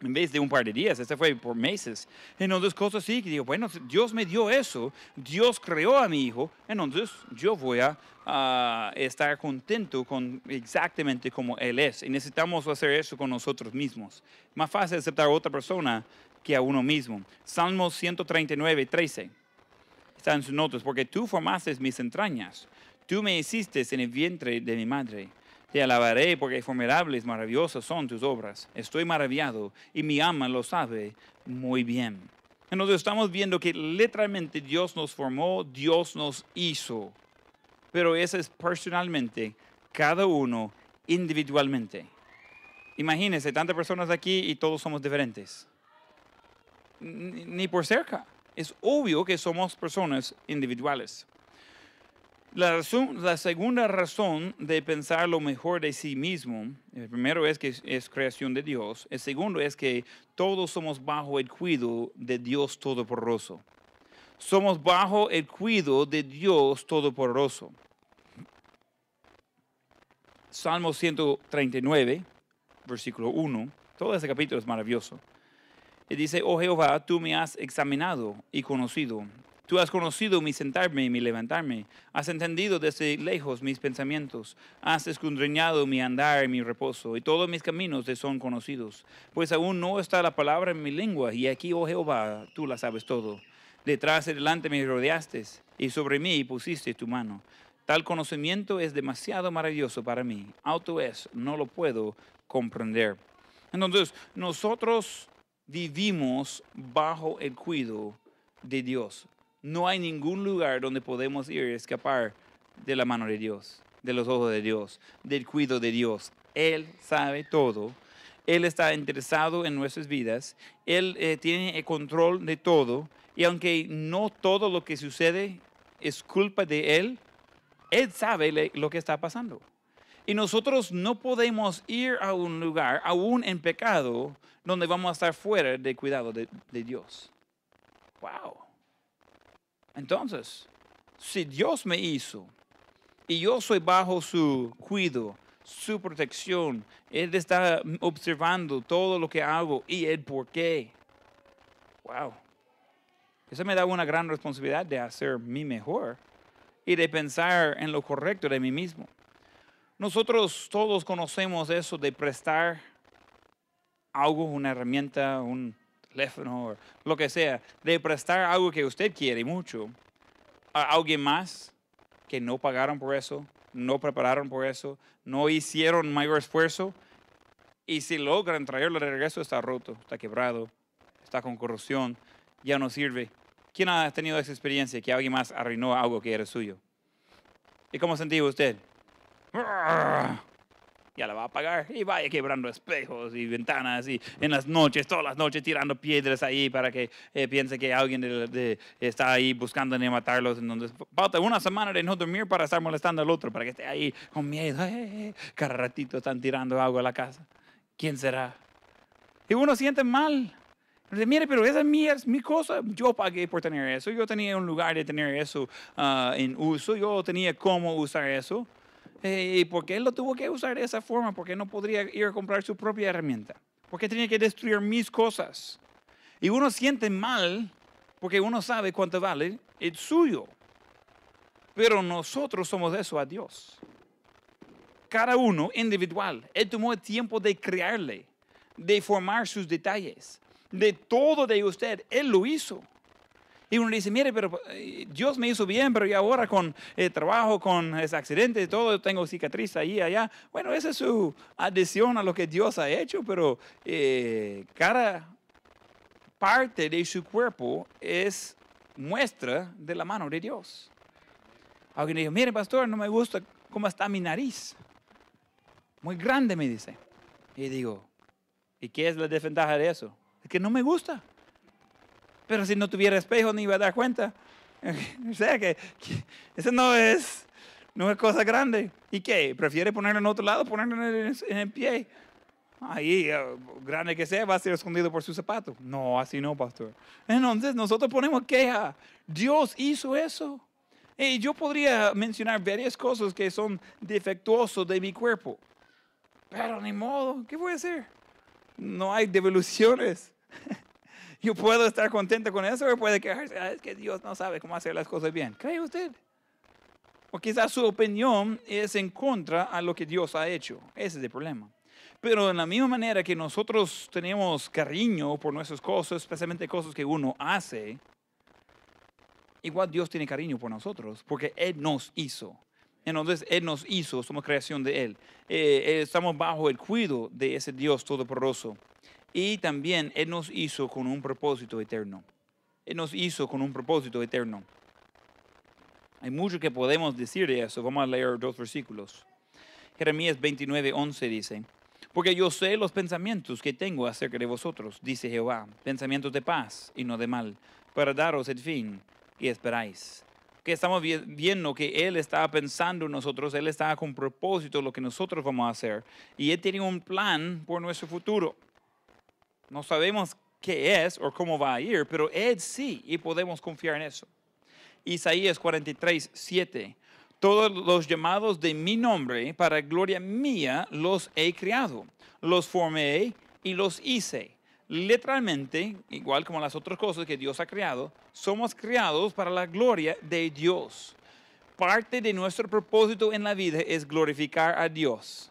en vez de un par de días, este fue por meses. Entonces, cosas así, que digo, bueno, Dios me dio eso, Dios creó a mi hijo, entonces yo voy a estar contento con exactamente como Él es. Y necesitamos hacer eso con nosotros mismos. Más fácil aceptar a otra persona que a uno mismo. Salmos 139, 13. Está en sus notas, porque tú formaste mis entrañas, tú me hiciste en el vientre de mi madre. Te alabaré porque formidables, maravillosas son tus obras. Estoy maravillado y mi alma lo sabe muy bien. Entonces estamos viendo que literalmente Dios nos formó, Dios nos hizo. Pero eso es personalmente, cada uno individualmente. Imagínense, tantas personas aquí y todos somos diferentes. Ni por cerca. Es obvio que somos personas individuales. La, la, segunda razón de pensar lo mejor de sí mismo, el primero es que es, creación de Dios, el segundo es que todos somos bajo el cuidado de Dios Todopoderoso. Somos bajo el cuidado de Dios Todopoderoso. Salmo 139, versículo 1, todo ese capítulo es maravilloso. Y dice, oh Jehová, tú me has examinado y conocido Tú has conocido mi sentarme y mi levantarme. Has entendido desde lejos mis pensamientos. Has escudriñado mi andar y mi reposo. Y todos mis caminos te son conocidos. Pues aún no está la palabra en mi lengua. Y aquí, oh Jehová, tú la sabes todo. Detrás y delante me rodeaste. Y sobre mí pusiste tu mano. Tal conocimiento es demasiado maravilloso para mí. Auto es, no lo puedo comprender. Entonces, nosotros vivimos bajo el cuidado de Dios no hay ningún lugar donde podemos ir y escapar de la mano de Dios, de los ojos de Dios, del cuidado de Dios. Él sabe todo. Él está interesado en nuestras vidas. Él eh, tiene el control de todo. Y aunque no todo lo que sucede es culpa de Él, Él sabe lo que está pasando. Y nosotros no podemos ir a un lugar, aún en pecado, donde vamos a estar fuera del cuidado de, de Dios. ¡Wow! Entonces, si Dios me hizo y yo soy bajo su cuidado, su protección, Él está observando todo lo que hago y el por qué. Wow. Eso me da una gran responsabilidad de hacer mi mejor y de pensar en lo correcto de mí mismo. Nosotros todos conocemos eso de prestar algo, una herramienta, un, teléfono lo que sea, de prestar algo que usted quiere mucho a alguien más que no pagaron por eso, no prepararon por eso, no hicieron mayor esfuerzo y si logran traerlo de regreso está roto, está quebrado, está con corrupción, ya no sirve. ¿Quién ha tenido esa experiencia que alguien más arruinó algo que era suyo? ¿Y cómo sentía usted? ya la va a pagar y vaya quebrando espejos y ventanas y en las noches, todas las noches tirando piedras ahí para que eh, piense que alguien está ahí buscando ni matarlos. Entonces, falta una semana de no dormir para estar molestando al otro, para que esté ahí con miedo. Eh, cada ratito están tirando agua a la casa. ¿Quién será? Y uno siente mal. Dice, mire, pero esa es mi, es mi cosa. Yo pagué por tener eso. Yo tenía un lugar de tener eso ah, en uso. Yo tenía cómo usar eso. Eh, ¿Y por qué él lo tuvo que usar de esa forma? Porque no podría ir a comprar su propia herramienta. Porque tenía que destruir mis cosas. Y uno siente mal porque uno sabe cuánto vale el suyo. Pero nosotros somos eso a Dios. Cada uno individual. Él tomó el tiempo de crearle, de formar sus detalles. De todo de usted, Él lo hizo. Y uno dice, mire, pero eh, Dios me hizo bien, pero y ahora con eh, trabajo, con ese accidente, todo, tengo cicatriz ahí y allá. Bueno, esa es su adición a lo que Dios ha hecho, pero eh, cada parte de su cuerpo es muestra de la mano de Dios. Alguien dijo, mire, pastor, no me gusta cómo está mi nariz. Muy grande, me dice. Y digo, ¿y qué es la desventaja de eso? Es que no me gusta. Pero si no tuviera espejo ni iba a dar cuenta. o sea que, eso no es, no es cosa grande. ¿Y qué? ¿Prefiere ponerlo en otro lado ponerlo en el, pie? Ahí, eh, grande que sea, va a ser escondido por su zapato. No, así no, pastor. Entonces nosotros ponemos queja. Dios hizo eso. Y yo podría mencionar varias cosas que son defectuosos de mi cuerpo. Pero ni modo, ¿qué voy a hacer? No hay devoluciones. Yo puedo estar contento con eso o puede quejarse, ah, es que Dios no sabe cómo hacer las cosas bien. ¿Cree usted? O quizás su opinión es en contra a lo que Dios ha hecho. Ese es el problema. Pero en la misma manera que nosotros tenemos cariño por nuestras cosas, especialmente cosas que uno hace, igual Dios tiene cariño por nosotros, porque Él nos hizo. Entonces Él nos hizo, somos creación de Él. Eh, eh, estamos bajo el cuidado de ese Dios todopoderoso. Y también Él nos hizo con un propósito eterno. Él nos hizo con un propósito eterno. Hay mucho que podemos decir de eso. Vamos a leer dos versículos. Jeremías 29, 11 dice, porque yo sé los pensamientos que tengo acerca de vosotros, dice Jehová, pensamientos de paz y no de mal, para daros el fin y esperáis. Que estamos viendo que Él está pensando en nosotros, Él está con propósito lo que nosotros vamos a hacer y Él tiene un plan por nuestro futuro. No sabemos qué es o cómo va a ir, pero Él sí y podemos confiar en eso. Isaías 43, 7. Todos los llamados de mi nombre para gloria mía los he creado, los formé y los hice. literalmente, igual como las otras cosas que Dios ha creado, somos creados para la gloria de Dios. Parte de nuestro propósito en la vida es glorificar a Dios.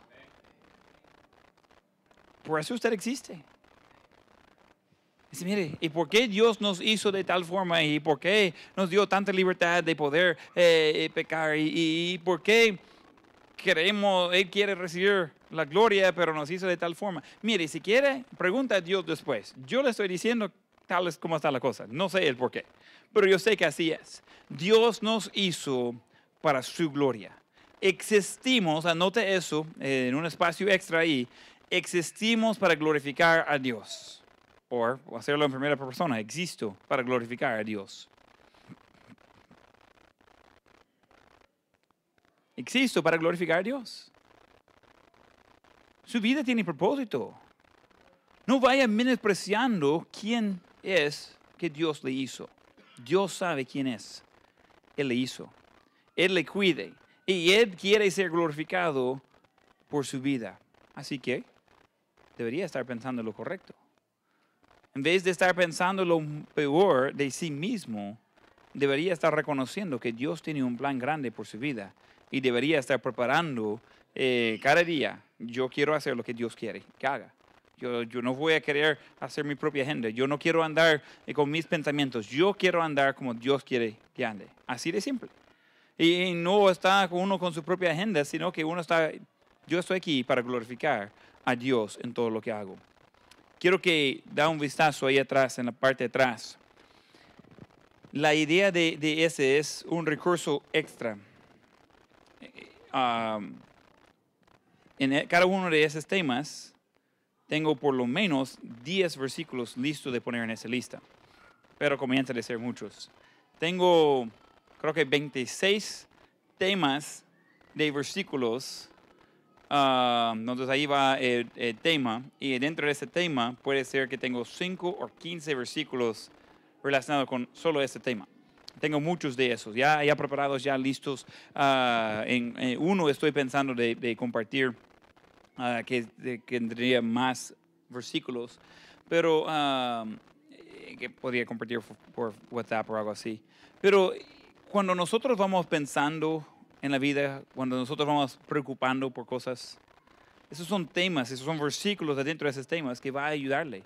Por eso usted existe. Dice, mire, ¿y por qué Dios nos hizo de tal forma? ¿Y por qué nos dio tanta libertad de poder eh, eh, pecar? ¿Y, y por qué queremos, Él quiere recibir la gloria, pero nos hizo de tal forma? Mire, si quiere, pregunta a Dios después. Yo le estoy diciendo tal es como está la cosa. No sé el por qué, pero yo sé que así es. Dios nos hizo para su gloria. Existimos, anote eso eh, en un espacio extra ahí, existimos para glorificar a Dios o hacerlo en primera persona, existo para glorificar a Dios. Existo para glorificar a Dios. Su vida tiene propósito. No vaya menospreciando quién es que Dios le hizo. Dios sabe quién es. Él le hizo. Él le cuide. Y Él quiere ser glorificado por su vida. Así que debería estar pensando lo correcto. En vez de estar pensando lo peor de sí mismo, debería estar reconociendo que Dios tiene un plan grande por su vida y debería estar preparando eh, cada día. Yo quiero hacer lo que Dios quiere que haga. Yo, yo, no voy a querer hacer mi propia agenda. Yo no quiero andar eh, con mis pensamientos. Yo quiero andar como Dios quiere que ande. Así de simple. Y no está uno con su propia agenda, sino que uno está, yo estoy aquí para glorificar a Dios en todo lo que hago quiero que da un vistazo ahí atrás, en la parte de atrás. La idea de, ese es un recurso extra. en e, cada uno de esos temas tengo por lo menos 10 versículos listos de poner en esa lista, pero comienzan a ser muchos. Tengo, creo que 26 temas de versículos Uh, entonces ahí va el, tema y dentro de ese tema puede ser que tengo 5 o 15 versículos relacionados con solo ese tema. Tengo muchos de esos, ya, ya preparados, ya listos. Uh, en, uno estoy pensando de, compartir uh, que, tendría más versículos, pero que podría compartir por WhatsApp o algo así. Pero cuando nosotros vamos pensando en la vida cuando nosotros vamos preocupando por cosas. Esos son temas, esos son versículos dentro de esos temas que va a ayudarle.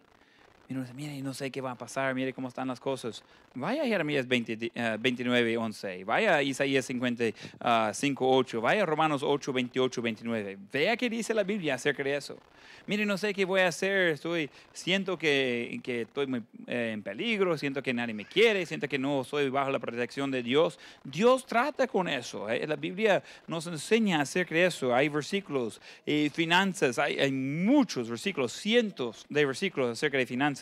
Y uno dice, mire, no sé qué va a pasar, mire cómo están las cosas. Vaya a Jeremías 20, 29, 11, vaya a Isaías 55, 8, vaya a Romanos 8, 28, 29. Vea qué dice la Biblia acerca de eso. Mire, no sé qué voy a hacer, estoy, siento que, que estoy muy, eh, en peligro, siento que nadie me quiere, siento que no estoy bajo la protección de Dios. Dios trata con eso. ¿eh? La Biblia nos enseña acerca de eso. Hay versículos, y finanzas, hay, hay muchos versículos, cientos de versículos acerca de finanzas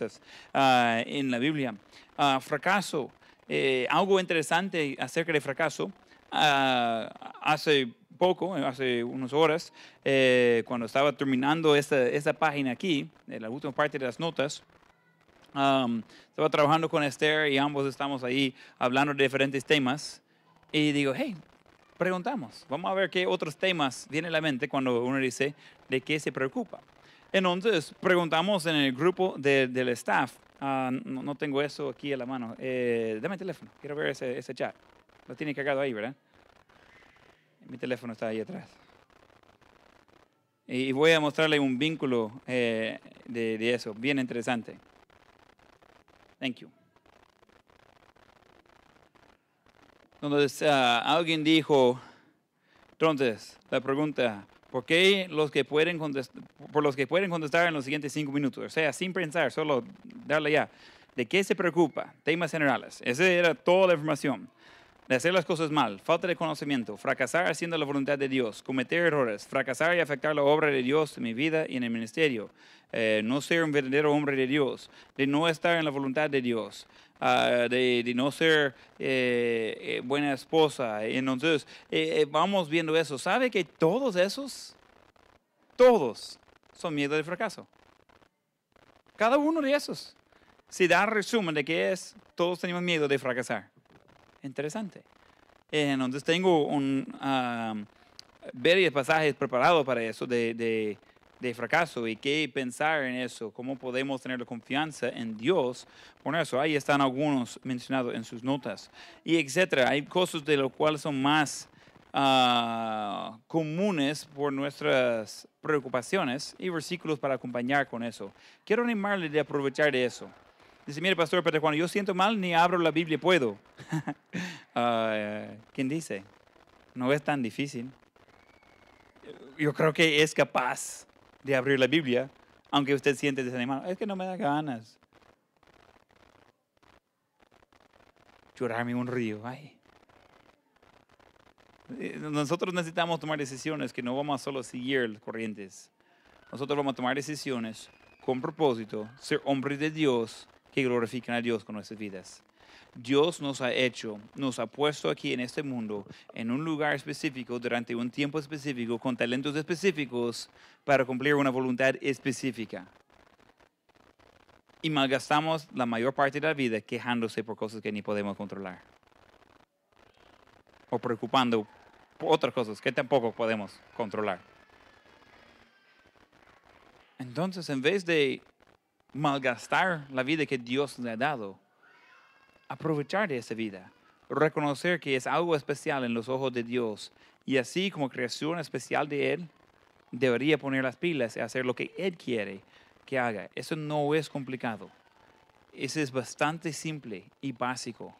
Ah, en la Biblia. Ah, fracaso, eh, algo interesante acerca de fracaso. Ah, hace poco, hace unas horas, eh, cuando estaba terminando esta, esta, página aquí, en la última parte de las notas, estaba trabajando con Esther y ambos estamos ahí hablando de diferentes temas. Y digo, hey, preguntamos, vamos a ver qué otros temas vienen a la mente cuando uno dice de qué se preocupa. Entonces, preguntamos en el grupo del staff, ah, no, tengo eso aquí a la mano, eh, dame el teléfono, quiero ver ese, ese chat. Lo tiene cargado ahí, ¿verdad? Mi teléfono está ahí atrás. Y voy a mostrarle un vínculo eh, de, de, eso, bien interesante. Thank you. Entonces, uh, alguien dijo, entonces, la pregunta, ¿Por qué los que pueden contestar, por los que pueden contestar en los siguientes cinco minutos? O sea, sin pensar, solo darle ya. ¿De qué se preocupa? Temas generales. Esa era toda la información. De hacer las cosas mal, falta de conocimiento, fracasar haciendo la voluntad de Dios, cometer errores, fracasar y afectar la obra de Dios en mi vida y en el ministerio, eh, no ser un verdadero hombre de Dios, de no estar en la voluntad de Dios, uh, de, no ser eh, eh, buena esposa. Entonces, eh, vamos viendo eso. ¿Sabe que todos esos, todos son miedo de fracaso? Cada uno de esos. Si da resumen de qué es, todos tenemos miedo de fracasar. Interesante. Entonces tengo un, um, varios pasajes preparados para eso de de fracaso y qué pensar en eso, cómo podemos tener la confianza en Dios. Por eso, ahí están algunos mencionados en sus notas, y etcétera. Hay cosas de lo cuales son más ah, comunes por nuestras preocupaciones y versículos para acompañar con eso. Quiero animarle de aprovechar de eso. Dice, mire, pastor, pero cuando yo siento mal, ni abro la Biblia puedo. Ah, ¿Quién dice? No es tan difícil. Yo creo que es capaz de abrir la Biblia, aunque usted siente desanimado. Es que no me da ganas. Llorarme un río. Ay. Eh, Nosotros necesitamos tomar decisiones que no vamos a solo seguir las corrientes. Nosotros vamos a tomar decisiones con propósito, ser hombres de Dios que glorifican a Dios con nuestras vidas. Dios nos ha hecho, nos ha puesto aquí en este mundo, en un lugar específico, durante un tiempo específico, con talentos específicos, para cumplir una voluntad específica. Y malgastamos la mayor parte de la vida quejándose por cosas que ni podemos controlar. O preocupando por otras cosas que tampoco podemos controlar. Entonces, en vez de malgastar la vida que Dios le ha dado, aprovechar de esa vida, reconocer que es algo especial en los ojos de Dios y así como creación especial de Él, debería poner las pilas y hacer lo que Él quiere que haga. Eso no es complicado. Eso es bastante simple y básico.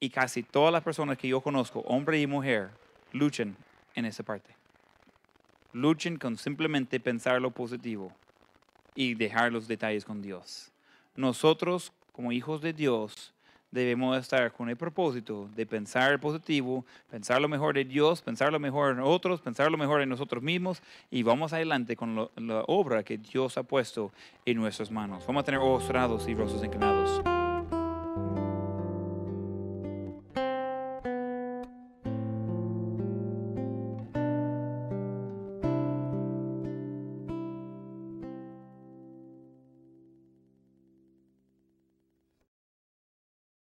Y casi todas las personas que yo conozco, hombre y mujer, luchan en esa parte. Luchen con simplemente pensar lo positivo y dejar los detalles con Dios. Nosotros, como hijos de Dios, debemos estar con el propósito de pensar positivo, pensar lo mejor de Dios, pensar lo mejor en otros, pensar lo mejor en nosotros mismos y vamos adelante con la obra que Dios ha puesto en nuestras manos. Vamos a tener ojos cerrados y rostros inclinados.